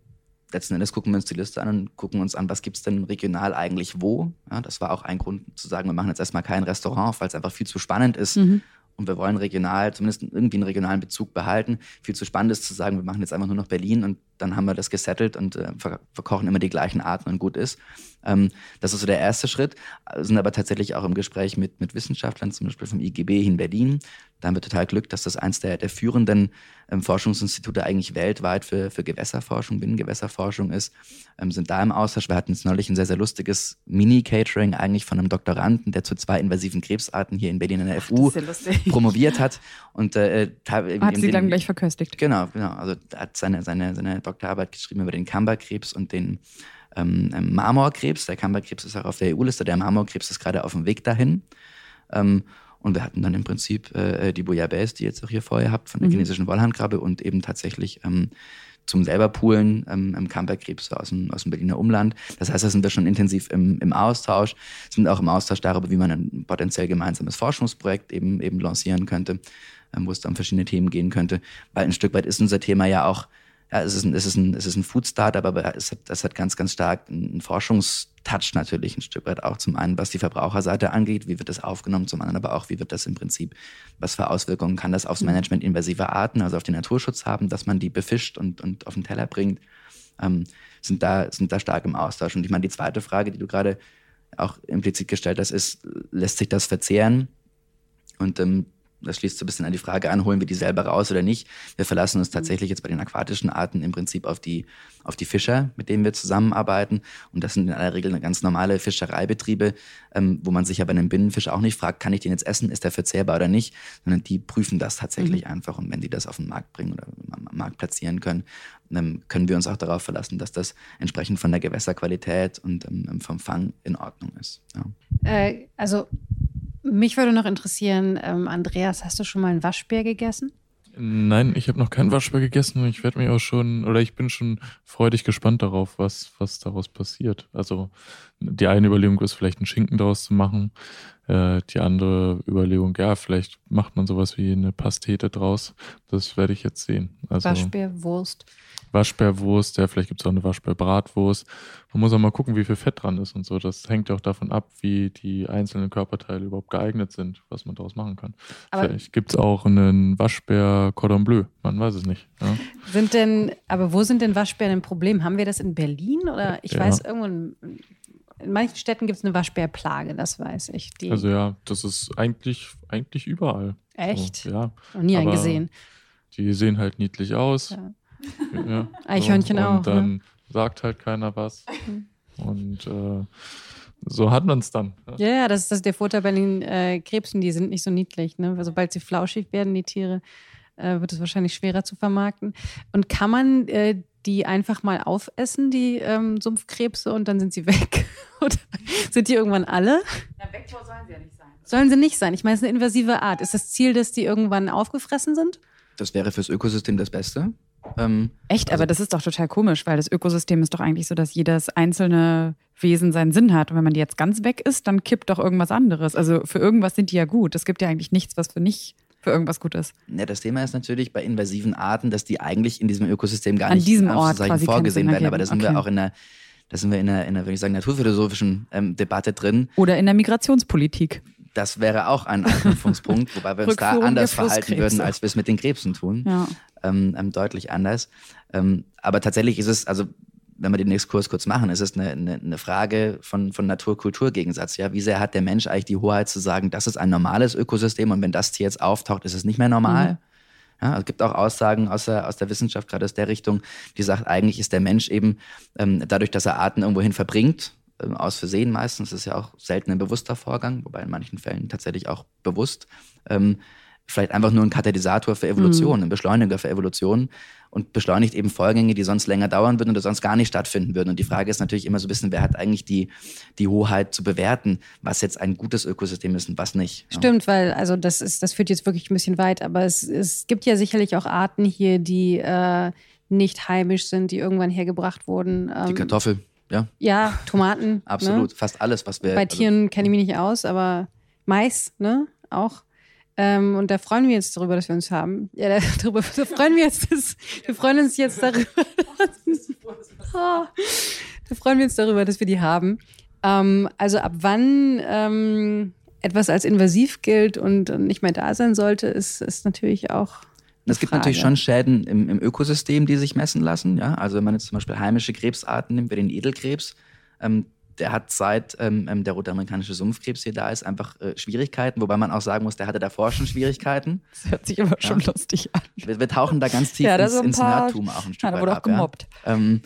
letzten Endes gucken wir uns die Liste an und gucken uns an, was gibt es denn regional eigentlich wo. Ja, das war auch ein Grund zu sagen, wir machen jetzt erstmal kein Restaurant, weil es einfach viel zu spannend ist. Mhm. Und wir wollen regional, zumindest irgendwie einen regionalen Bezug behalten. Viel zu spannend ist zu sagen, wir machen jetzt einfach nur noch Berlin und dann haben wir das gesettelt und äh, verkochen immer die gleichen Arten und gut ist. Ähm, das ist so der erste Schritt. Wir sind aber tatsächlich auch im Gespräch mit, mit Wissenschaftlern, zum Beispiel vom IGB in Berlin. Da haben wir total Glück, dass das eins der, der führenden ähm, Forschungsinstitute eigentlich weltweit für, für Gewässerforschung, Binnengewässerforschung ist. Ähm, sind da im Austausch. Wir hatten jetzt neulich ein sehr, sehr lustiges Mini-Catering eigentlich von einem Doktoranden, der zu zwei invasiven Krebsarten hier in Berlin in der FU ja promoviert hat. Und, äh, hat sie dann gleich verköstigt. Genau, genau. Also hat seine, seine, seine Doktorarbeit geschrieben über den Kamberkrebs und den ähm, ähm, Marmorkrebs. Der Kamberkrebs ist auch auf der EU-Liste, der Marmorkrebs ist gerade auf dem Weg dahin. Ähm, und wir hatten dann im Prinzip äh, die Bouillabaisse, die ihr jetzt auch hier vorher habt, von der mhm. chinesischen Wollhandkrabbe und eben tatsächlich ähm, zum selber Poolen ähm, im Kamperkrebs aus dem, aus dem Berliner Umland. Das heißt, da sind wir schon intensiv im, im Austausch, sind auch im Austausch darüber, wie man ein potenziell gemeinsames Forschungsprojekt eben, eben lancieren könnte, ähm, wo es dann um verschiedene Themen gehen könnte. Weil ein Stück weit ist unser Thema ja auch ja, es ist ein, es ist ein, es ist ein Food-Startup, aber es hat, das hat ganz, ganz stark einen Forschungstouch natürlich ein Stück weit auch. Zum einen, was die Verbraucherseite angeht, wie wird das aufgenommen, zum anderen aber auch, wie wird das im Prinzip, was für Auswirkungen kann das aufs mhm. Management invasiver Arten, also auf den Naturschutz haben, dass man die befischt und, und auf den Teller bringt, ähm, sind, da, sind da stark im Austausch. Und ich meine, die zweite Frage, die du gerade auch implizit gestellt hast, ist, lässt sich das verzehren? Und ähm, das schließt so ein bisschen an die Frage an, holen wir die selber raus oder nicht. Wir verlassen uns tatsächlich jetzt bei den aquatischen Arten im Prinzip auf die, auf die Fischer, mit denen wir zusammenarbeiten. Und das sind in aller Regel ganz normale Fischereibetriebe, ähm, wo man sich ja bei einem Binnenfisch auch nicht fragt, kann ich den jetzt essen, ist der verzehrbar oder nicht, sondern die prüfen das tatsächlich mhm. einfach. Und wenn die das auf den Markt bringen oder am Markt platzieren können, dann können wir uns auch darauf verlassen, dass das entsprechend von der Gewässerqualität und ähm, vom Fang in Ordnung ist. Ja. Äh, also mich würde noch interessieren, ähm, Andreas, hast du schon mal einen Waschbär gegessen? Nein, ich habe noch keinen Waschbär gegessen und ich werde mich auch schon, oder ich bin schon freudig gespannt darauf, was, was daraus passiert. Also die eine Überlegung ist vielleicht einen Schinken daraus zu machen. Äh, die andere Überlegung, ja, vielleicht macht man sowas wie eine Pastete draus. Das werde ich jetzt sehen. Also, Waschbärwurst. Waschbärwurst, ja, vielleicht gibt es auch eine Waschbärbratwurst. Man muss auch mal gucken, wie viel Fett dran ist und so. Das hängt ja auch davon ab, wie die einzelnen Körperteile überhaupt geeignet sind, was man daraus machen kann. Aber vielleicht gibt es auch einen Waschbär Cordon Bleu, man weiß es nicht. Ja. Sind denn, aber wo sind denn Waschbären ein Problem? Haben wir das in Berlin oder ich ja. weiß, irgendwo in, in manchen Städten gibt es eine Waschbärplage, das weiß ich. Die also ja, das ist eigentlich, eigentlich überall. Echt? So, ja. Noch nie einen gesehen. Die sehen halt niedlich aus. Ja. Ja, *laughs* Eichhörnchen so. auch. Und dann ne? sagt halt keiner was. Und äh, so hat man es dann. Ja, ja, das ist das der Vorteil bei den äh, Krebsen, die sind nicht so niedlich. Ne? Sobald sie flauschig werden, die Tiere, äh, wird es wahrscheinlich schwerer zu vermarkten. Und kann man äh, die einfach mal aufessen, die ähm, Sumpfkrebse, und dann sind sie weg? *laughs* Oder sind die irgendwann alle? Na, weg sollen sie ja nicht sein. Sollen sie nicht sein? Ich meine, es ist eine invasive Art. Ist das Ziel, dass die irgendwann aufgefressen sind? Das wäre fürs Ökosystem das Beste. Ähm, Echt, also- aber das ist doch total komisch, weil das Ökosystem ist doch eigentlich so, dass jedes einzelne Wesen seinen Sinn hat. Und wenn man die jetzt ganz weg ist, dann kippt doch irgendwas anderes. Also für irgendwas sind die ja gut. Es gibt ja eigentlich nichts, was für nicht für irgendwas gut ist. Ja, das Thema ist natürlich bei invasiven Arten, dass die eigentlich in diesem Ökosystem gar An nicht diesem Ort vorgesehen werden. Aber da sind wir Okay. auch in einer, da sind wir in einer, in einer würde ich sagen, naturphilosophischen ähm, Debatte drin. Oder in der Migrationspolitik. Das wäre auch ein Anknüpfungspunkt, wobei wir uns da anders der verhalten würden, als wir es mit den Krebsen tun. Ja. ähm, ähm, deutlich anders. Ähm, aber tatsächlich ist es, also wenn wir den Exkurs kurz machen, ist es eine, eine, eine Frage von, von Natur-Kultur-Gegensatz. Ja? Wie sehr hat der Mensch eigentlich die Hoheit zu sagen, das ist ein normales Ökosystem und wenn das Tier jetzt auftaucht, ist es nicht mehr normal? Mhm. Ja, es gibt auch Aussagen aus der, aus der Wissenschaft, gerade aus der Richtung, die sagt, eigentlich ist der Mensch eben ähm, dadurch, dass er Arten irgendwohin verbringt, ähm, aus Versehen meistens, das ist ja auch selten ein bewusster Vorgang, wobei in manchen Fällen tatsächlich auch bewusst, ähm, vielleicht einfach nur ein Katalysator für Evolution, ein Beschleuniger für Evolution und beschleunigt eben Vorgänge, die sonst länger dauern würden oder sonst gar nicht stattfinden würden. Und die Frage ist natürlich immer so ein bisschen, wer hat eigentlich die, die Hoheit zu bewerten, was jetzt ein gutes Ökosystem ist und was nicht. Ja. Stimmt, weil also das ist, das führt jetzt wirklich ein bisschen weit, aber es, es gibt ja sicherlich auch Arten hier, die äh, nicht heimisch sind, die irgendwann hergebracht wurden. Die Ähm, Kartoffel, ja, ja, Tomaten. *laughs* absolut. Ne? Fast alles, was wir. Bei also- Tieren kenne ich mich nicht aus, aber Mais, ne? Auch. Ähm, und da freuen wir uns darüber, dass wir uns haben. Ja, da, *laughs* darüber, da freuen wir uns, dass, wir freuen uns jetzt darüber. Da freuen wir uns darüber, dass wir die haben. Ähm, also ab wann ähm, etwas als invasiv gilt und nicht mehr da sein sollte, ist, ist natürlich auch. Es gibt Frage. natürlich schon Schäden im, im Ökosystem, die sich messen lassen. Ja? Also wenn man jetzt zum Beispiel heimische Krebsarten nimmt, wie den Edelkrebs, ähm, der hat seit ähm, ähm, der rote amerikanische Sumpfkrebs hier da ist, einfach äh, Schwierigkeiten, wobei man auch sagen muss, der hatte davor schon Schwierigkeiten. Das hört sich schon Ja. lustig an. Wir, wir tauchen da ganz tief Ja, ins, ins Nerdtum auch ein Stück Ja, da wurde auch ab. Ja? gemobbt. Ähm,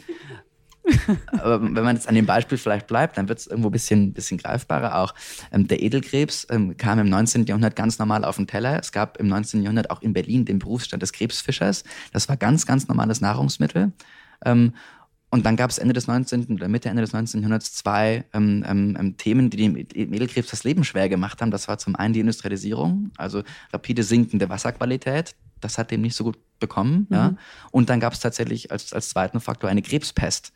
aber wenn man jetzt an dem Beispiel vielleicht bleibt, dann wird es irgendwo ein bisschen, bisschen greifbarer auch. Ähm, der Edelkrebs ähm, kam im 19. Jahrhundert ganz normal auf den Teller. Es gab im 19. Jahrhundert auch in Berlin den Berufsstand des Krebsfischers. Das war ganz, ganz normales Nahrungsmittel. Ähm, und dann gab es Ende des 19. oder Mitte, Ende des 19. Jahrhunderts zwei ähm, ähm, ähm, Themen, die dem Edelkrebs das Leben schwer gemacht haben. Das war zum einen die Industrialisierung, also rapide sinkende Wasserqualität. Das hat dem nicht so gut bekommen. Ja. Und dann gab es tatsächlich als, als zweiten Faktor eine Krebspest,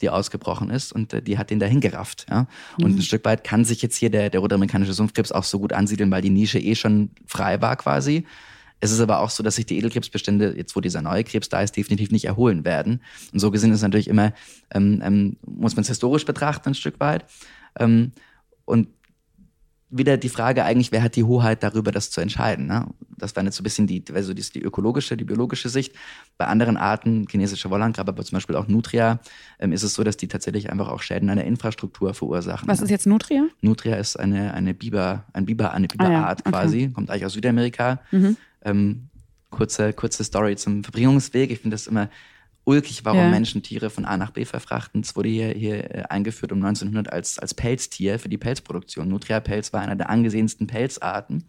die ausgebrochen ist und äh, die hat den dahin gerafft. Ja. Und ein Stück weit kann sich jetzt hier der, der rotamerikanische Sumpfkrebs auch so gut ansiedeln, weil die Nische eh schon frei war quasi. Es ist aber auch so, dass sich die Edelkrebsbestände, jetzt wo dieser neue Krebs da ist, definitiv nicht erholen werden. Und so gesehen ist natürlich immer, ähm, ähm, muss man es historisch betrachten, ein Stück weit. Ähm, und wieder die Frage eigentlich, wer hat die Hoheit darüber, das zu entscheiden. Ne? Das war jetzt so ein bisschen die, also die, die ökologische, die biologische Sicht. Bei anderen Arten, chinesische Wollangkrabbe, aber zum Beispiel auch Nutria, ähm, ist es so, dass die tatsächlich einfach auch Schäden an der Infrastruktur verursachen. Was ist jetzt Nutria? Nutria ist eine, eine Biber, ein Biber, eine Ah ja, Biberart okay. quasi, kommt eigentlich aus Südamerika. Mhm. Ähm, kurze, kurze Story zum Verbringungsweg. Ich finde das immer ulkig, warum Ja. Menschen Tiere von A nach B verfrachten. Es wurde hier, hier äh, eingeführt um 1900 als, als Pelztier für die Pelzproduktion. Nutria-Pelz war einer der angesehensten Pelzarten.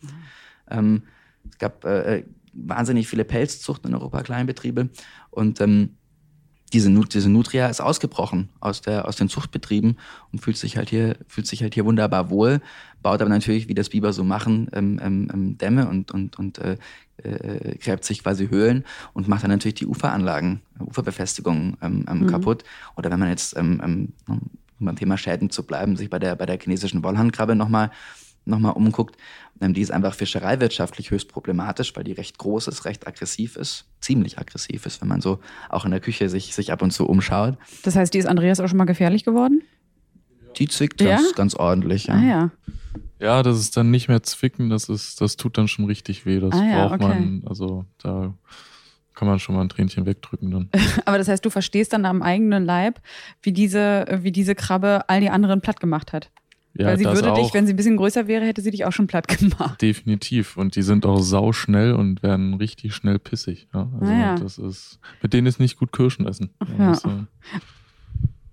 Ähm, es gab äh, äh, wahnsinnig viele Pelzzuchten in Europa, Kleinbetriebe. Und ähm, diese, diese Nutria ist ausgebrochen aus, der, aus den Zuchtbetrieben und fühlt sich halt hier, fühlt sich halt hier wunderbar wohl, baut aber natürlich, wie das Biber so machen, ähm, ähm, ähm, Dämme und, und, und äh, äh, gräbt sich quasi Höhlen und macht dann natürlich die Uferanlagen, Uferbefestigungen ähm, ähm, kaputt. Oder wenn man jetzt, ähm, um beim Thema Schäden zu bleiben, sich bei der, bei der chinesischen Wollhandkrabbe nochmal noch mal umguckt, ähm, die ist einfach fischereiwirtschaftlich höchst problematisch, weil die recht groß ist, recht aggressiv ist, ziemlich aggressiv ist, wenn man so auch in der Küche sich, sich ab und zu umschaut. Das heißt, die ist Andreas auch schon mal gefährlich geworden? Die zwickt Ja? ganz, ganz ordentlich. Ja. Ah ja. Ja, das ist dann nicht mehr zwicken, das ist, das tut dann schon richtig weh. Das Ah ja, braucht okay. man, also da kann man schon mal ein Tränchen wegdrücken dann. *laughs* Aber das heißt, du verstehst dann am eigenen Leib, wie diese, wie diese Krabbe all die anderen platt gemacht hat. Ja, Weil sie würde auch, dich, wenn sie ein bisschen größer wäre, hätte sie dich auch schon platt gemacht. Definitiv. Und die sind auch sauschnell und werden richtig schnell pissig. Ja? Also Ah ja. das ist, mit denen ist nicht gut Kirschen essen. ja. Das, äh,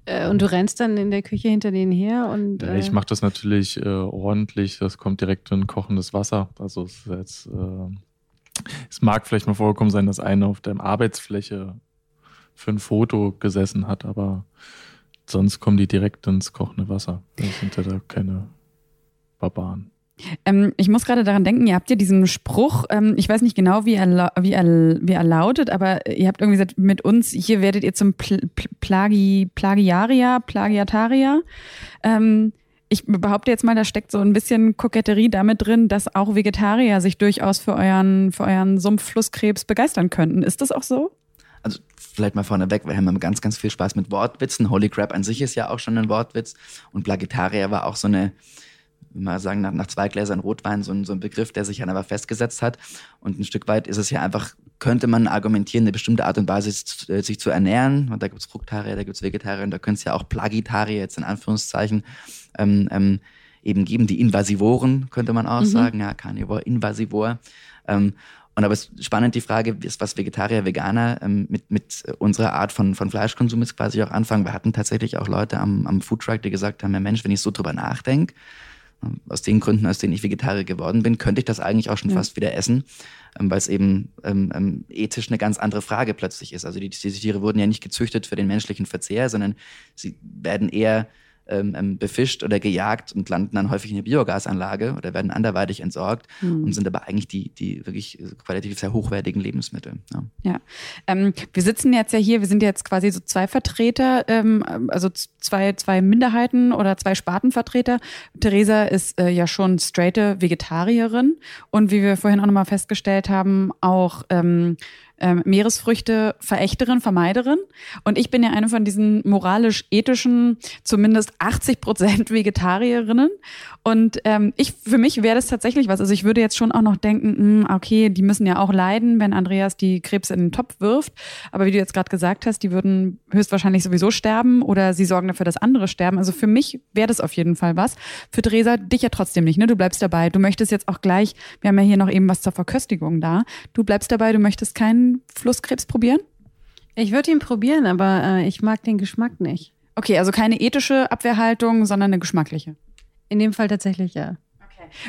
Äh, und du rennst dann in der Küche hinter denen her und. Ja, äh, ich mache das natürlich äh, ordentlich. Das kommt direkt in kochendes Wasser. Also es ist jetzt äh, Es mag vielleicht mal vorgekommen sein, dass einer auf der Arbeitsfläche für ein Foto gesessen hat, aber sonst kommen die direkt ins kochende Wasser. Das sind ja da keine Barbaren. Ähm, ich muss gerade daran denken, ihr habt ja diesen Spruch, ähm, ich weiß nicht genau, wie er, wie, er, wie er lautet, aber ihr habt irgendwie gesagt, mit uns, hier werdet ihr zum Pl Plagi Plagiaria, Plagiataria. Ähm, ich behaupte jetzt mal, da steckt so ein bisschen Koketterie damit drin, dass auch Vegetarier sich durchaus für euren, für euren Sumpfflusskrebs begeistern könnten. Ist das auch so? Also vielleicht mal vorneweg, wir haben ganz, ganz viel Spaß mit Wortwitzen. Holy Crap an sich ist ja auch schon ein Wortwitz. Und Plagetaria war auch so eine, mal sagen, nach, nach zwei Gläsern Rotwein so ein, so ein Begriff, der sich dann aber festgesetzt hat. Und ein Stück weit ist es ja einfach, könnte man argumentieren, eine bestimmte Art und Weise äh, sich zu ernähren. Und da gibt es Fruktarier, da gibt es Vegetarier und da können es ja auch Plagitarier jetzt in Anführungszeichen ähm, ähm, eben geben. Die Invasivoren könnte man auch mhm. sagen, ja, Carnivore, Invasivor. Ähm, und aber es ist spannend die Frage, was Vegetarier, Veganer ähm, mit, mit unserer Art von, von Fleischkonsum jetzt quasi auch anfangen. Wir hatten tatsächlich auch Leute am, am Foodtruck, die gesagt haben, ja Mensch, wenn ich so drüber nachdenke, aus den Gründen, aus denen ich Vegetarier geworden bin, könnte ich das eigentlich auch schon ja. fast wieder essen, ähm, weil es eben ähm, ähm, ethisch eine ganz andere Frage plötzlich ist. Also die, diese Tiere wurden ja nicht gezüchtet für den menschlichen Verzehr, sondern sie werden eher ähm, ähm, befischt oder gejagt und landen dann häufig in der Biogasanlage oder werden anderweitig entsorgt mhm. und sind aber eigentlich die, die wirklich qualitativ sehr hochwertigen Lebensmittel. Ja, ja. Ähm, wir sitzen jetzt ja hier, wir sind jetzt quasi so zwei Vertreter, ähm, also zwei, zwei Minderheiten oder zwei Spartenvertreter. Theresa ist äh, ja schon straighte Vegetarierin und wie wir vorhin auch nochmal festgestellt haben, auch ähm, Meeresfrüchte Verächterin, Vermeiderin. Und ich bin ja eine von diesen moralisch-ethischen, zumindest 80 Prozent *laughs* Vegetarierinnen. Und ähm, ich, für mich wäre das tatsächlich was. Also ich würde jetzt schon auch noch denken, mh, hm, okay, die müssen ja auch leiden, wenn Andreas die Krebs in den Topf wirft. Aber wie du jetzt gerade gesagt hast, die würden höchstwahrscheinlich sowieso sterben oder sie sorgen dafür, dass andere sterben. Also für mich wäre das auf jeden Fall was. Für Theresa, dich ja trotzdem nicht, ne? Du bleibst dabei. Du möchtest jetzt auch gleich, wir haben ja hier noch eben was zur Verköstigung da. Du bleibst dabei, du möchtest keinen Flusskrebs probieren? Ich würde ihn probieren, aber äh, ich mag den Geschmack nicht. Okay, also keine ethische Abwehrhaltung, sondern eine geschmackliche. In dem Fall tatsächlich ja.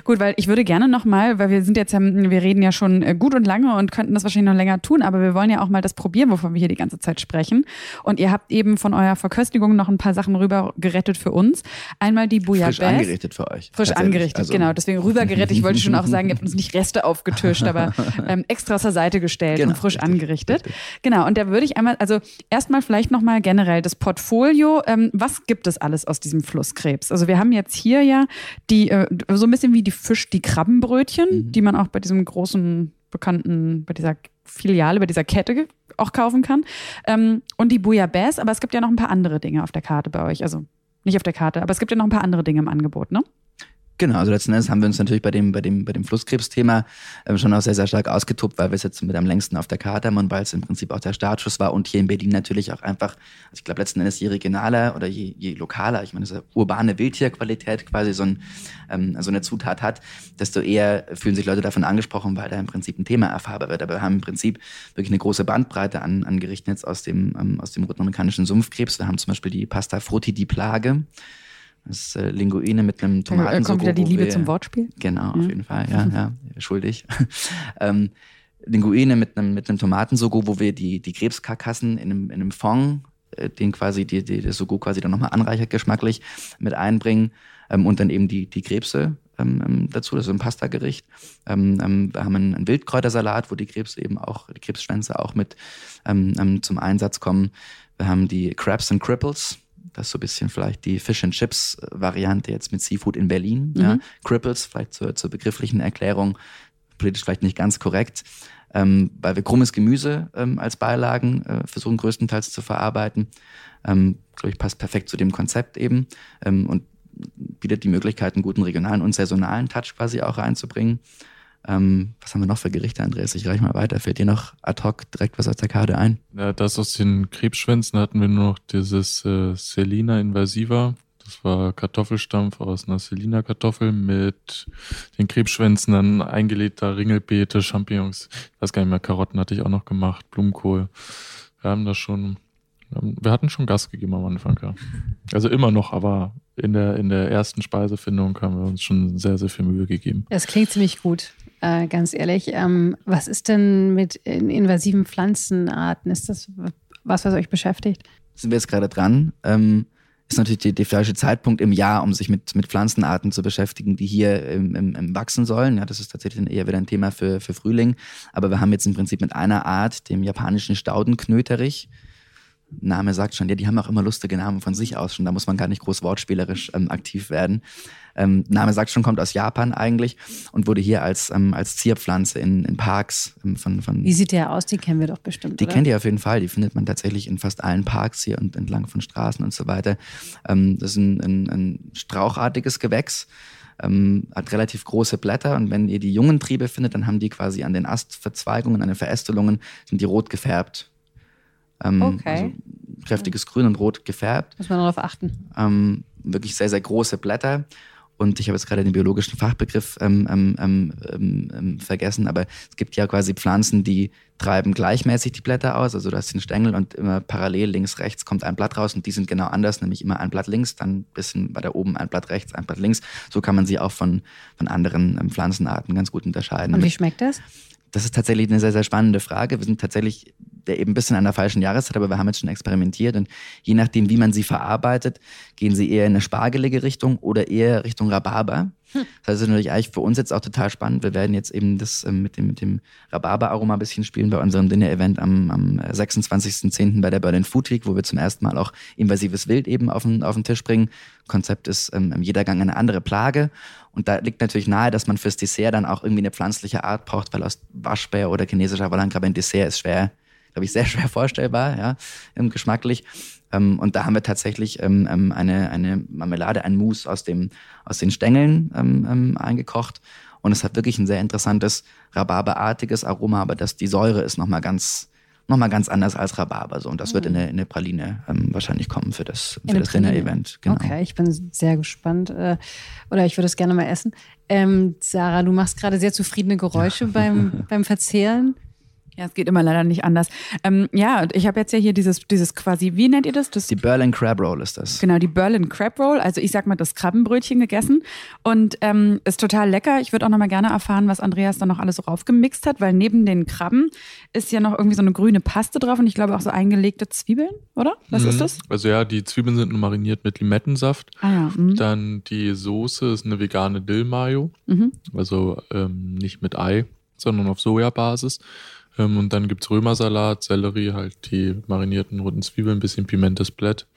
Gut, weil ich würde gerne nochmal, weil wir sind jetzt, wir reden ja schon äh, gut und lange und könnten das wahrscheinlich noch länger tun, aber wir wollen ja auch mal das probieren, wovon wir hier die ganze Zeit sprechen. Und ihr habt eben von eurer Verköstigung noch ein paar Sachen rüber gerettet für uns. Einmal die Bouillabaisse. Frisch angerichtet für euch. Frisch angerichtet, also. genau. Deswegen rüber gerettet. Ich wollte schon auch sagen, ihr habt uns nicht Reste aufgetischt, aber *laughs* ähm, extra zur Seite gestellt genau, und frisch richtig, angerichtet. Richtig. Genau. Und da würde ich einmal, also erstmal vielleicht nochmal generell das Portfolio. Ähm, was gibt es alles aus diesem Flusskrebs? Also wir haben jetzt hier ja die, äh, so ein bisschen wie die Fisch, die Krabbenbrötchen, mhm. die man auch bei diesem großen, bekannten, bei dieser Filiale, bei dieser Kette auch kaufen kann. Ähm, und die Bouillabaisse, aber es gibt ja noch ein paar andere Dinge auf der Karte bei euch. Also nicht auf der Karte, aber es gibt ja noch ein paar andere Dinge im Angebot, ne? Genau, also letzten Endes haben wir uns natürlich bei dem, bei dem, bei dem Flusskrebsthema ähm, schon auch sehr, sehr stark ausgetobt, weil wir es jetzt mit am längsten auf der Karte haben und weil es im Prinzip auch der Startschuss war und hier in Berlin natürlich auch einfach, also ich glaube letzten Endes je regionaler oder je, je lokaler, ich meine, diese urbane Wildtierqualität quasi so, ein, ähm, so eine Zutat hat, desto eher fühlen sich Leute davon angesprochen, weil da im Prinzip ein Thema erfahrbar wird. Aber wir haben im Prinzip wirklich eine große Bandbreite an, an Gerichten jetzt aus dem, ähm, aus dem rotnamerikanischen Sumpfkrebs. Wir haben zum Beispiel die Pasta Frutti di Plage. Das ist äh, Linguine mit einem Tomaten. Da kommt wieder die Liebe zum Wortspiel. Genau, auf jeden Fall, ja, ja, schuldig. *laughs* ähm, Linguine mit einem, mit einem Tomatensogo, wo wir die, die Krebskarkassen in einem, in einem Fond, äh, den quasi, die, die, das Sogo quasi dann nochmal anreichert geschmacklich mit einbringen ähm, und dann eben die, die Krebse ähm, ähm dazu, das ist ein Pasta-Gericht. Ähm, ähm, wir haben einen, einen, Wildkräutersalat, wo die Krebse eben auch, die Krebsschwänze auch mit ähm, zum Einsatz kommen. Wir haben die Crabs and Cripples, das ist so ein bisschen vielleicht die Fish and Chips Variante jetzt mit Seafood in Berlin. Mhm. Ja. Cripples, vielleicht zur, zur begrifflichen Erklärung, politisch vielleicht nicht ganz korrekt, ähm, weil wir krummes Gemüse ähm, als Beilagen äh, versuchen größtenteils zu verarbeiten. Ähm, Glaube ich, passt perfekt zu dem Konzept eben ähm, und bietet die Möglichkeit, einen guten regionalen und saisonalen Touch quasi auch reinzubringen. Ähm, was haben wir noch für Gerichte, Andreas? Ich reiche mal weiter. Fällt dir noch ad hoc direkt was aus der Karte ein? Ja, das aus den Krebsschwänzen hatten wir nur noch dieses äh, Selina invasiva. Das war Kartoffelstampf aus einer Selina-Kartoffel mit den Krebsschwänzen, dann eingelegter Ringelbeete, Champignons. Ich weiß gar nicht mehr, Karotten hatte ich auch noch gemacht, Blumenkohl. Wir haben da schon Ähm, wir hatten schon Gas gegeben am Anfang, ja. Also immer noch, aber in der, in der ersten Speisefindung haben wir uns schon sehr, sehr viel Mühe gegeben. Das klingt ziemlich gut, äh, ganz ehrlich. Ähm, was ist denn mit invasiven Pflanzenarten? Ist das was, was euch beschäftigt? Sind wir jetzt gerade dran? Ähm, ist natürlich der, der falsche Zeitpunkt im Jahr, um sich mit, mit Pflanzenarten zu beschäftigen, die hier im, im, im wachsen sollen. Ja, das ist tatsächlich eher wieder ein Thema für, für Frühling. Aber wir haben jetzt im Prinzip mit einer Art, dem japanischen Staudenknöterich, Name sagt schon, ja, die haben auch immer lustige Namen von sich aus schon, da muss man gar nicht groß wortspielerisch ähm, aktiv werden. Ähm, Name sagt schon, kommt aus Japan eigentlich und wurde hier als, ähm, als Zierpflanze in, in Parks ähm, von, von. Wie sieht der aus? Die kennen wir doch bestimmt. Die oder? kennt ihr auf jeden Fall. Die findet man tatsächlich in fast allen Parks hier und entlang von Straßen und so weiter. Ähm, das ist ein, ein, ein strauchartiges Gewächs. Ähm, hat relativ große Blätter und wenn ihr die jungen Triebe findet, dann haben die quasi an den Astverzweigungen, an den Verästelungen, sind die rot gefärbt. Ähm, Okay. Also kräftiges Grün und Rot gefärbt. Muss man darauf achten. Ähm, wirklich sehr, sehr große Blätter. Und ich habe jetzt gerade den biologischen Fachbegriff ähm, ähm, ähm, ähm, ähm, vergessen, aber es gibt ja quasi Pflanzen, die treiben gleichmäßig die Blätter aus. Also du hast den Stängel und immer parallel links, rechts kommt ein Blatt raus und die sind genau anders, nämlich immer ein Blatt links, dann ein bisschen weiter oben ein Blatt rechts, ein Blatt links. So kann man sie auch von, von anderen Pflanzenarten ganz gut unterscheiden. Und wie schmeckt das? Das ist tatsächlich eine sehr, sehr spannende Frage. Wir sind tatsächlich eben ein bisschen an der falschen Jahreszeit, aber wir haben jetzt schon experimentiert und je nachdem, wie man sie verarbeitet, gehen sie eher in eine spargelige Richtung oder eher Richtung Rhabarber. Das ist natürlich eigentlich für uns jetzt auch total spannend. Wir werden jetzt eben das ähm, mit dem, mit dem Rhabarber-Aroma ein bisschen spielen bei unserem Dinner-Event am, am 26.10. bei der Berlin Food Week, wo wir zum ersten Mal auch invasives Wild eben auf den, auf den Tisch bringen. Konzept ist ähm, jeder Gang eine andere Plage. Und da liegt natürlich nahe, dass man fürs Dessert dann auch irgendwie eine pflanzliche Art braucht, weil aus Waschbär oder chinesischer Wallangrabe ein Dessert ist schwer, glaube ich, sehr *laughs* schwer vorstellbar, ja, ähm, geschmacklich. Ähm, und da haben wir tatsächlich ähm, ähm, eine, eine Marmelade, ein Mousse aus, dem, aus den Stängeln ähm, ähm, eingekocht. Und es hat wirklich ein sehr interessantes Rhabarberartiges Aroma, aber das, die Säure ist nochmal ganz, noch mal ganz anders als Rhabarber. So. Und das wird in eine, in eine Praline ähm, wahrscheinlich kommen für das, In für das. Dinner-Event. Genau. Okay, ich bin sehr gespannt. Äh, oder ich würde es gerne mal essen. Ähm, Sarah, du machst gerade sehr zufriedene Geräusche beim, *laughs* beim Verzehren. Ja, es geht immer leider nicht anders. Ähm, ja, ich habe jetzt ja hier dieses, dieses quasi, wie nennt ihr das? das Die Berlin Crab Roll ist das. Genau, die Berlin Crab Roll, also ich sag mal das Krabbenbrötchen gegessen und ähm, ist total lecker. Ich würde auch noch mal gerne erfahren, was Andreas da noch alles so raufgemixt hat, weil neben den Krabben ist ja noch irgendwie so eine grüne Paste drauf und ich glaube auch so eingelegte Zwiebeln, oder? Was Mhm. ist das? Also ja, die Zwiebeln sind nur mariniert mit Limettensaft. Ah ja. Mhm. Dann die Soße ist eine vegane Dill-Mayo, Mhm. also ähm, nicht mit Ei, sondern auf Sojabasis. Und dann gibt's Römersalat, Sellerie, halt die marinierten roten Zwiebeln, ein bisschen Pimentes Blatt,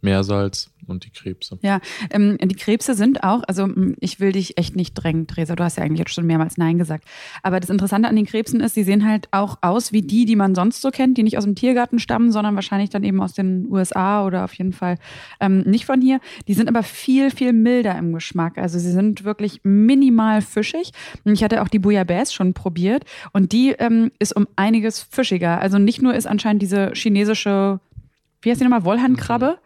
Meersalz und die Krebse. Ja, ähm, die Krebse sind auch, also ich will dich echt nicht drängen, Theresa, du hast ja eigentlich jetzt schon mehrmals Nein gesagt. Aber das Interessante an den Krebsen ist, sie sehen halt auch aus wie die, die man sonst so kennt, die nicht aus dem Tiergarten stammen, sondern wahrscheinlich dann eben aus den USA oder auf jeden Fall ähm, nicht von hier. Die sind aber viel, viel milder im Geschmack. Also sie sind wirklich minimal fischig. Ich hatte auch die Bouillabaisse schon probiert und die ähm, ist um einiges fischiger. Also nicht nur ist anscheinend diese chinesische, wie heißt die nochmal, Wollhandkrabbe?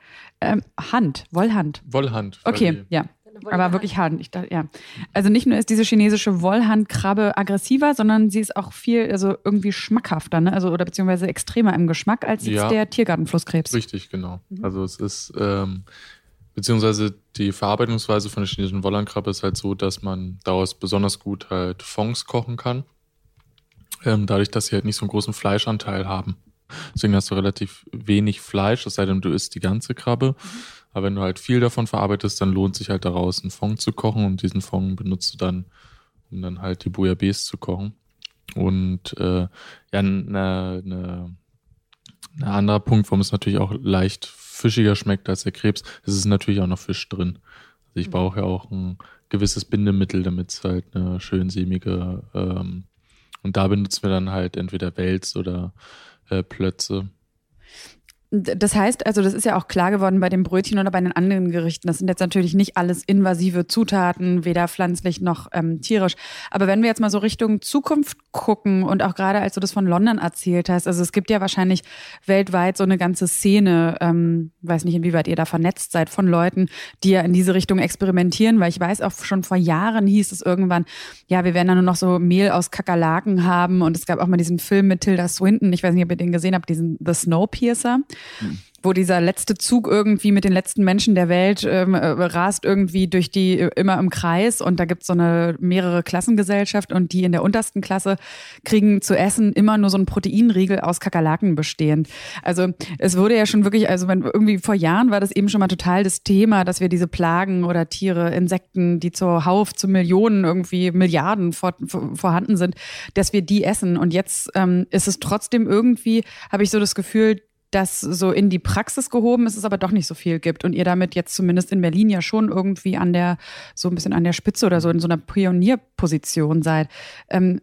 Ähm, Hand, Wollhand. Wollhand. Okay, ja. Aber wirklich Hand. Ich dachte, ja. Also nicht nur ist diese chinesische Wollhandkrabbe aggressiver, sondern sie ist auch viel, also irgendwie schmackhafter, ne? Also oder beziehungsweise extremer im Geschmack als jetzt Ja. der Tiergartenflusskrebs. Richtig, genau. Also es ist, ähm, beziehungsweise die Verarbeitungsweise von der chinesischen Wollernkrabbe ist halt so, dass man daraus besonders gut halt Fonds kochen kann. Ähm, dadurch, dass sie halt nicht so einen großen Fleischanteil haben. Deswegen hast du relativ wenig Fleisch, es sei denn, du isst die ganze Krabbe. Aber wenn du halt viel davon verarbeitest, dann lohnt sich halt daraus, einen Fond zu kochen und diesen Fond benutzt du dann, um dann halt die Bouillabaisse zu kochen. Und äh, ja, eine, eine ein anderer Punkt, warum es natürlich auch leicht fischiger schmeckt als der Krebs, es ist natürlich auch noch Fisch drin. Also ich brauche ja auch ein gewisses Bindemittel, damit es halt eine schön sämige ähm, und da benutzen wir dann halt entweder Wels oder äh, Plötze. D- Das heißt, also das ist ja auch klar geworden bei den Brötchen oder bei den anderen Gerichten. Das sind jetzt natürlich nicht alles invasive Zutaten, weder pflanzlich noch ähm, tierisch. Aber wenn wir jetzt mal so Richtung Zukunft gucken und auch gerade als du das von London erzählt hast, also es gibt ja wahrscheinlich weltweit so eine ganze Szene, ähm, weiß nicht inwieweit ihr da vernetzt seid, von Leuten, die ja in diese Richtung experimentieren, weil ich weiß auch schon vor Jahren hieß es irgendwann, ja, wir werden dann nur noch so Mehl aus Kakerlaken haben und es gab auch mal diesen Film mit Tilda Swinton, ich weiß nicht, ob ihr den gesehen habt, diesen The Snowpiercer Wo dieser letzte Zug irgendwie mit den letzten Menschen der Welt ähm, äh, rast irgendwie durch die äh, immer im Kreis und da gibt es so eine mehrere Klassengesellschaft und die in der untersten Klasse kriegen zu essen immer nur so ein Proteinriegel aus Kakerlaken bestehend. Also es wurde ja schon wirklich, also wenn, irgendwie vor Jahren war das eben schon mal total das Thema, dass wir diese Plagen oder Tiere, Insekten, die zuhauf zu Millionen irgendwie Milliarden vor, vorhanden sind, dass wir die essen. Und jetzt ähm, ist es trotzdem irgendwie, habe ich so das Gefühl, das so in die Praxis gehoben ist, es aber doch nicht so viel gibt und ihr damit jetzt zumindest in Berlin ja schon irgendwie an der, so ein bisschen an der Spitze oder so in so einer Pionierposition seid. Ähm,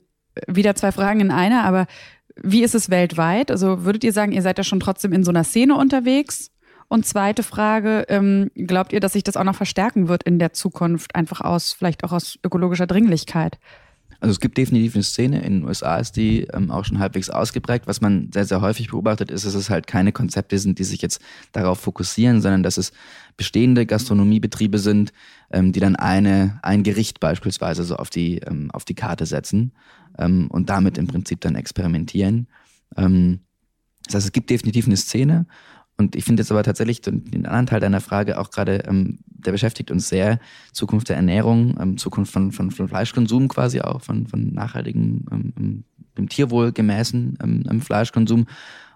wieder zwei Fragen in einer, aber wie ist es weltweit? Also würdet ihr sagen, ihr seid ja schon trotzdem in so einer Szene unterwegs? Und zweite Frage, ähm, glaubt ihr, dass sich das auch noch verstärken wird in der Zukunft, einfach aus, vielleicht auch aus ökologischer Dringlichkeit? Also es gibt definitiv eine Szene, in den USA ist die ähm, auch schon halbwegs ausgeprägt. Was man sehr, sehr häufig beobachtet, ist, dass es halt keine Konzepte sind, die sich jetzt darauf fokussieren, sondern dass es bestehende Gastronomiebetriebe sind, ähm, die dann eine, ein Gericht beispielsweise so auf die, ähm, auf die Karte setzen ähm, und damit im Prinzip dann experimentieren. Ähm, das heißt, es gibt definitiv eine Szene und ich finde jetzt aber tatsächlich den anderen Teil deiner Frage auch gerade, ähm, der beschäftigt uns sehr, Zukunft der Ernährung, ähm, Zukunft von, von, von Fleischkonsum quasi auch, von, von nachhaltigem, ähm, ähm dem Tierwohl gemäßen ähm, Fleischkonsum.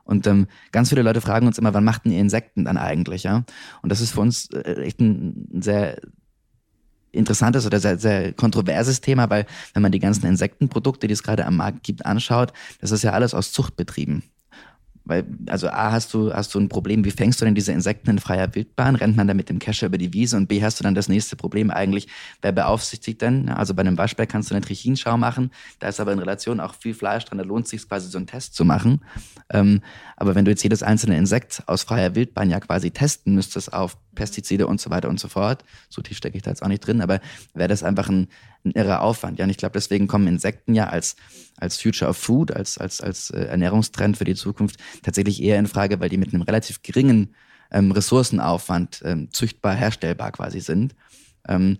Und ähm, ganz viele Leute fragen uns immer, wann machten ihr Insekten dann eigentlich? Ja? Und das ist für uns äh, echt ein sehr interessantes oder sehr, sehr kontroverses Thema, weil wenn man die ganzen Insektenprodukte, die es gerade am Markt gibt, anschaut, das ist ja alles aus Zuchtbetrieben. Weil, also A, hast du, hast du ein Problem, wie fängst du denn diese Insekten in freier Wildbahn? Rennt man da mit dem Kescher über die Wiese? Und B, hast du dann das nächste Problem eigentlich, wer beaufsichtigt denn? Also bei einem Waschbär kannst du eine Trichinschau machen, da ist aber in Relation auch viel Fleisch dran, da lohnt es sich quasi so einen Test zu machen. Ähm, aber wenn du jetzt jedes einzelne Insekt aus freier Wildbahn ja quasi testen müsstest auf Pestizide und so weiter und so fort, so tief stecke ich da jetzt auch nicht drin, aber wäre das einfach ein, ein irrer Aufwand. Ja, und ich glaube, deswegen kommen Insekten ja als, als Future of Food, als, als, als äh, Ernährungstrend für die Zukunft tatsächlich eher in Frage, weil die mit einem relativ geringen ähm, Ressourcenaufwand ähm, züchtbar herstellbar quasi sind. Ähm,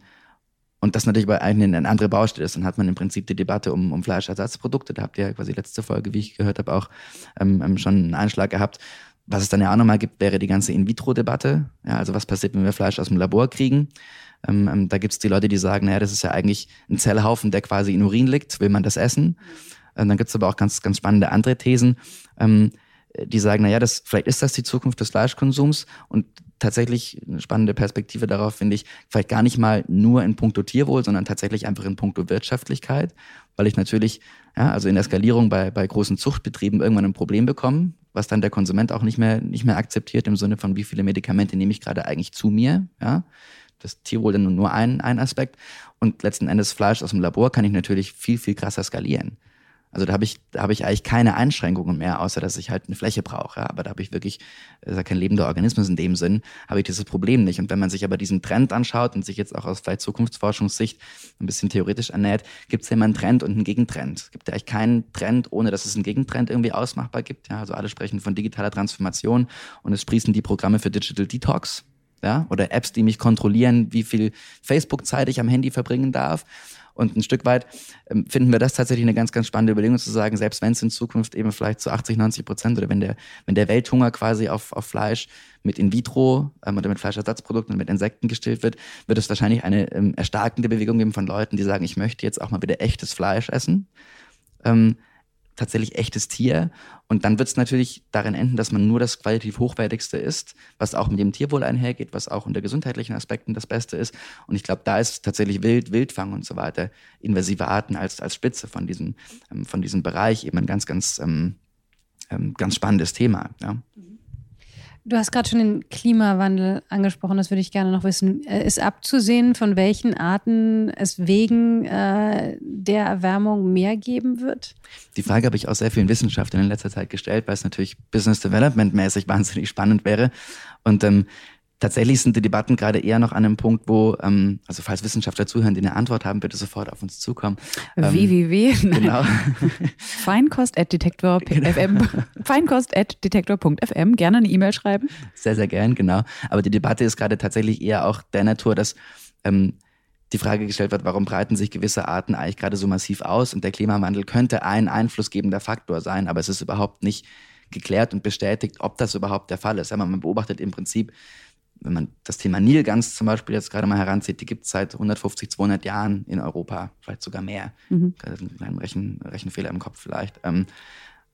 und das natürlich bei einem eine andere Baustelle ist. Dann hat man im Prinzip die Debatte um, um Fleischersatzprodukte. Da habt ihr ja quasi letzte Folge, wie ich gehört habe, auch ähm, ähm, schon einen Einschlag gehabt. Was es dann ja auch nochmal gibt, wäre die ganze In-vitro-Debatte. Ja, also was passiert, wenn wir Fleisch aus dem Labor kriegen? Ähm, ähm, da gibt es die Leute, die sagen, naja, das ist ja eigentlich ein Zellhaufen, der quasi in Urin liegt. Will man das essen? Ähm, dann gibt es aber auch ganz, ganz spannende andere Thesen, ähm, die sagen, naja, das, vielleicht ist das die Zukunft des Fleischkonsums und tatsächlich eine spannende Perspektive darauf finde ich, vielleicht gar nicht mal nur in puncto Tierwohl, sondern tatsächlich einfach in puncto Wirtschaftlichkeit, weil ich natürlich, ja, also in der Skalierung bei, bei großen Zuchtbetrieben irgendwann ein Problem bekomme, was dann der Konsument auch nicht mehr, nicht mehr akzeptiert im Sinne von, wie viele Medikamente nehme ich gerade eigentlich zu mir, ja das Tierwohl dann nur ein, ein Aspekt. Und letzten Endes Fleisch aus dem Labor kann ich natürlich viel, viel krasser skalieren. Also da habe ich, da habe ich eigentlich keine Einschränkungen mehr, außer dass ich halt eine Fläche brauche. Ja. Aber da habe ich wirklich, das ist ja kein lebender Organismus in dem Sinn, habe ich dieses Problem nicht. Und wenn man sich aber diesen Trend anschaut und sich jetzt auch aus vielleicht Zukunftsforschungssicht ein bisschen theoretisch ernährt, gibt es ja immer einen Trend und einen Gegentrend. Es gibt ja eigentlich keinen Trend, ohne dass es einen Gegentrend irgendwie ausmachbar gibt. Ja. Also alle sprechen von digitaler Transformation und es sprießen die Programme für Digital Detox ja, oder Apps, die mich kontrollieren, wie viel Facebook-Zeit ich am Handy verbringen darf. Und ein Stück weit ähm, finden wir das tatsächlich eine ganz, ganz spannende Überlegung zu sagen, selbst wenn es in Zukunft eben vielleicht zu 80, 90 Prozent oder wenn der, wenn der Welthunger quasi auf, auf Fleisch mit in vitro ähm, oder mit Fleischersatzprodukten und mit Insekten gestillt wird, wird es wahrscheinlich eine ähm, erstarkende Bewegung geben von Leuten, die sagen, ich möchte jetzt auch mal wieder echtes Fleisch essen. Ähm, tatsächlich echtes Tier. Und dann wird es natürlich darin enden, dass man nur das qualitativ hochwertigste isst, was auch mit dem Tierwohl einhergeht, was auch unter gesundheitlichen Aspekten das Beste ist. Und ich glaube, da ist tatsächlich Wild, Wildfang und so weiter, invasive Arten als, als Spitze von diesem, ähm, von diesem Bereich eben ein ganz, ganz, ähm, ähm, ganz spannendes Thema. Ja. Mhm. Du hast gerade schon den Klimawandel angesprochen, das würde ich gerne noch wissen. Äh, ist abzusehen, von welchen Arten es wegen äh, der Erwärmung mehr geben wird? Die Frage habe ich auch sehr vielen Wissenschaftlern in letzter Zeit gestellt, weil es natürlich Business Development mäßig wahnsinnig spannend wäre. Und ähm, Tatsächlich sind die Debatten gerade eher noch an einem Punkt, wo, ähm, also falls Wissenschaftler zuhören, die eine Antwort haben, bitte sofort auf uns zukommen. Ähm, www. Genau. *laughs* Feinkost.detektor.fm. Genau. Feinkost.detektor.fm. Gerne eine E-Mail schreiben. Sehr, sehr gern, genau. Aber die Debatte ist gerade tatsächlich eher auch der Natur, dass ähm, die Frage gestellt wird, warum breiten sich gewisse Arten eigentlich gerade so massiv aus? Und der Klimawandel könnte ein einflussgebender Faktor sein, aber es ist überhaupt nicht geklärt und bestätigt, ob das überhaupt der Fall ist. Ja, man beobachtet im Prinzip, wenn man das Thema Nilgans zum Beispiel jetzt gerade mal heranzieht, die gibt es seit 150, 200 Jahren in Europa, vielleicht sogar mehr. Mhm. Einen kleinen Rechen, Rechenfehler im Kopf vielleicht. Ähm,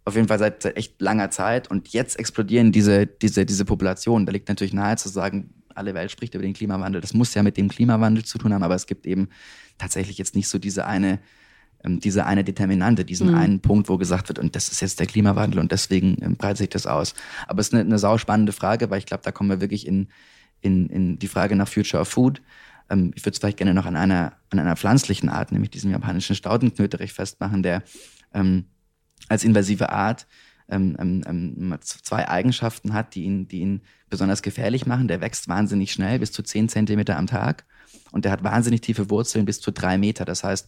auf jeden Fall seit, seit, echt langer Zeit. Und jetzt explodieren diese, diese, diese Populationen. Da liegt natürlich nahe zu sagen, alle Welt spricht über den Klimawandel. Das muss ja mit dem Klimawandel zu tun haben, aber es gibt eben tatsächlich jetzt nicht so diese eine ähm, diese eine Determinante, diesen mhm. einen Punkt, wo gesagt wird, und das ist jetzt der Klimawandel und deswegen ähm, breitet sich das aus. Aber es ist eine, eine sauspannende Frage, weil ich glaube, da kommen wir wirklich in, in, in die Frage nach Future of Food. Ähm, ich würde es vielleicht gerne noch an einer, an einer pflanzlichen Art, nämlich diesem japanischen Staudenknöterich festmachen, der ähm, als invasive Art ähm, ähm, ähm zwei Eigenschaften hat, die ihn, die ihn besonders gefährlich machen. Der wächst wahnsinnig schnell, bis zu 10 Zentimeter am Tag. Und der hat wahnsinnig tiefe Wurzeln, bis zu drei Meter. Das heißt,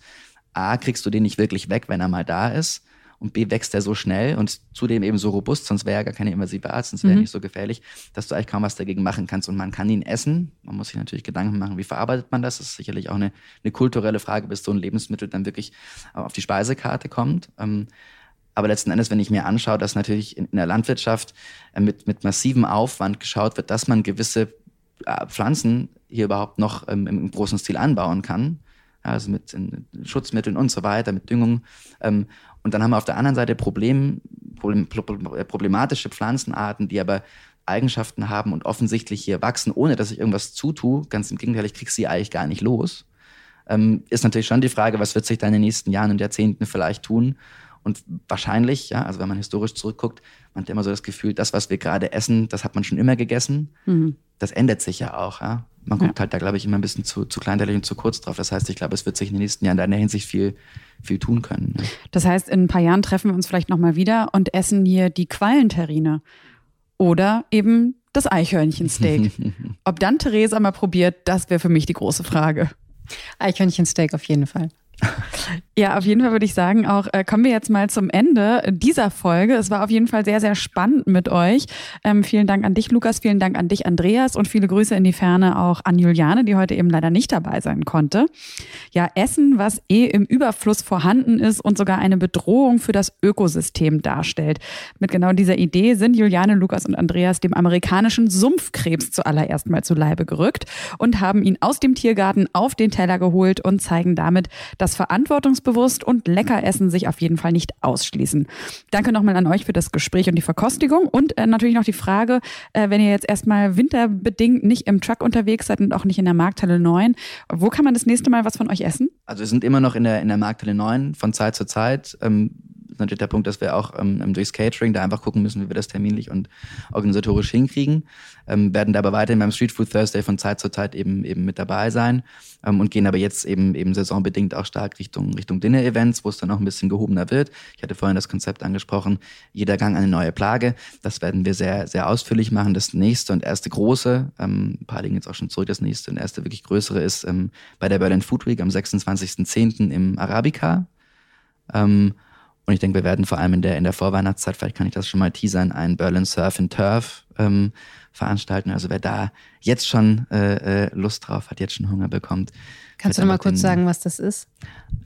A, kriegst du den nicht wirklich weg, wenn er mal da ist. Und B, wächst er so schnell und zudem eben so robust, sonst wäre er gar keine invasive Art, sonst wäre er mhm. nicht so gefährlich, dass du eigentlich kaum was dagegen machen kannst. Und man kann ihn essen. Man muss sich natürlich Gedanken machen, wie verarbeitet man das. Das ist sicherlich auch eine, eine kulturelle Frage, bis so ein Lebensmittel dann wirklich auf die Speisekarte kommt. Ähm, aber letzten Endes, wenn ich mir anschaue, dass natürlich in, der Landwirtschaft äh, mit, mit massivem Aufwand geschaut wird, dass man gewisse äh, Pflanzen hier überhaupt noch ähm, im großen Stil anbauen kann, also mit Schutzmitteln und so weiter, mit Düngung. Ähm, und dann haben wir auf der anderen Seite Problem, Problem, problematische Pflanzenarten, die aber Eigenschaften haben und offensichtlich hier wachsen, ohne dass ich irgendwas zutue. Ganz im Gegenteil, ich kriege sie eigentlich gar nicht los. Ähm, ist natürlich schon die Frage, was wird sich da in den nächsten Jahren und Jahrzehnten vielleicht tun? Und wahrscheinlich, ja, also wenn man historisch zurückguckt, man hat immer so das Gefühl, das, was wir gerade essen, das hat man schon immer gegessen. Mhm. Das ändert sich ja auch. Ja? Man guckt ja. halt da, glaube ich, immer ein bisschen zu, zu kleinteilig und zu kurz drauf. Das heißt, ich glaube, es wird sich in den nächsten Jahren da in der Hinsicht viel, viel tun können. Ja. Das heißt, in ein paar Jahren treffen wir uns vielleicht nochmal wieder und essen hier die Quallenterrine. Oder eben das Eichhörnchensteak. *laughs* Ob dann Theresa mal probiert, das wäre für mich die große Frage. Eichhörnchensteak auf jeden Fall. *laughs* Ja, auf jeden Fall würde ich sagen, auch äh, kommen wir jetzt mal zum Ende dieser Folge. Es war auf jeden Fall sehr, sehr spannend mit euch. Ähm, vielen Dank an dich, Lukas, vielen Dank an dich, Andreas und viele Grüße in die Ferne auch an Juliane, die heute eben leider nicht dabei sein konnte. Ja, Essen, was eh im Überfluss vorhanden ist und sogar eine Bedrohung für das Ökosystem darstellt. Mit genau dieser Idee sind Juliane, Lukas und Andreas dem amerikanischen Sumpfkrebs zuallererst mal zu Leibe gerückt und haben ihn aus dem Tiergarten auf den Teller geholt und zeigen damit, dass verantwortungsbewusst selbstbewusst und lecker essen sich auf jeden Fall nicht ausschließen. Danke nochmal an euch für das Gespräch und die Verkostigung und äh, natürlich noch die Frage, äh, wenn ihr jetzt erstmal winterbedingt nicht im Truck unterwegs seid und auch nicht in der Markthalle 9, wo kann man das nächste Mal was von euch essen? Also wir sind immer noch in der, in der Markthalle 9 von Zeit zu Zeit. Ähm natürlich der Punkt, dass wir auch ähm, durchs Catering da einfach gucken müssen, wie wir das terminlich und organisatorisch hinkriegen. Ähm, werden da aber weiterhin beim Street Food Thursday von Zeit zu Zeit eben, eben mit dabei sein ähm, und gehen aber jetzt eben, eben saisonbedingt auch stark Richtung, Richtung Dinner-Events, wo es dann noch ein bisschen gehobener wird. Ich hatte vorhin das Konzept angesprochen, jeder Gang eine neue Plage. Das werden wir sehr, sehr ausführlich machen. Das nächste und erste große, ähm, ein paar liegen jetzt auch schon zurück, das nächste und erste wirklich größere ist ähm, bei der Berlin Food Week am 26.10. im Arabica. Ähm, und ich denke, wir werden vor allem in der, in der Vorweihnachtszeit, vielleicht kann ich das schon mal teasern, ein Berlin Surf and Turf ähm, veranstalten. Also wer da jetzt schon äh, äh, Lust drauf hat, jetzt schon Hunger bekommt. Kannst du noch mal kurz den, sagen, was das ist?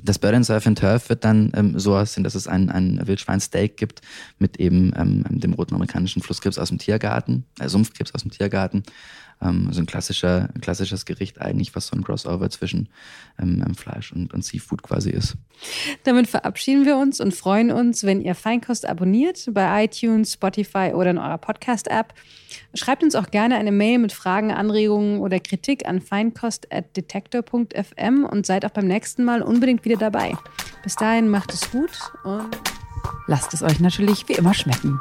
Das Berlin Surf and Turf wird dann ähm, so aussehen, dass es ein, ein Wildschweinsteak gibt mit eben ähm, dem roten amerikanischen Flusskrebs aus dem Tiergarten, äh, Sumpfkrebs aus dem Tiergarten ähm, so ein klassischer, klassisches Gericht eigentlich, was so ein Crossover zwischen ähm, ähm, Fleisch und, und Seafood quasi ist. Damit verabschieden wir uns und freuen uns, wenn ihr Feinkost abonniert bei iTunes, Spotify oder in eurer Podcast-App. Schreibt uns auch gerne eine Mail mit Fragen, Anregungen oder Kritik an feinkost.detektor.fm und seid auch beim nächsten Mal unbedingt wieder dabei. Bis dahin macht es gut und lasst es euch natürlich wie immer schmecken.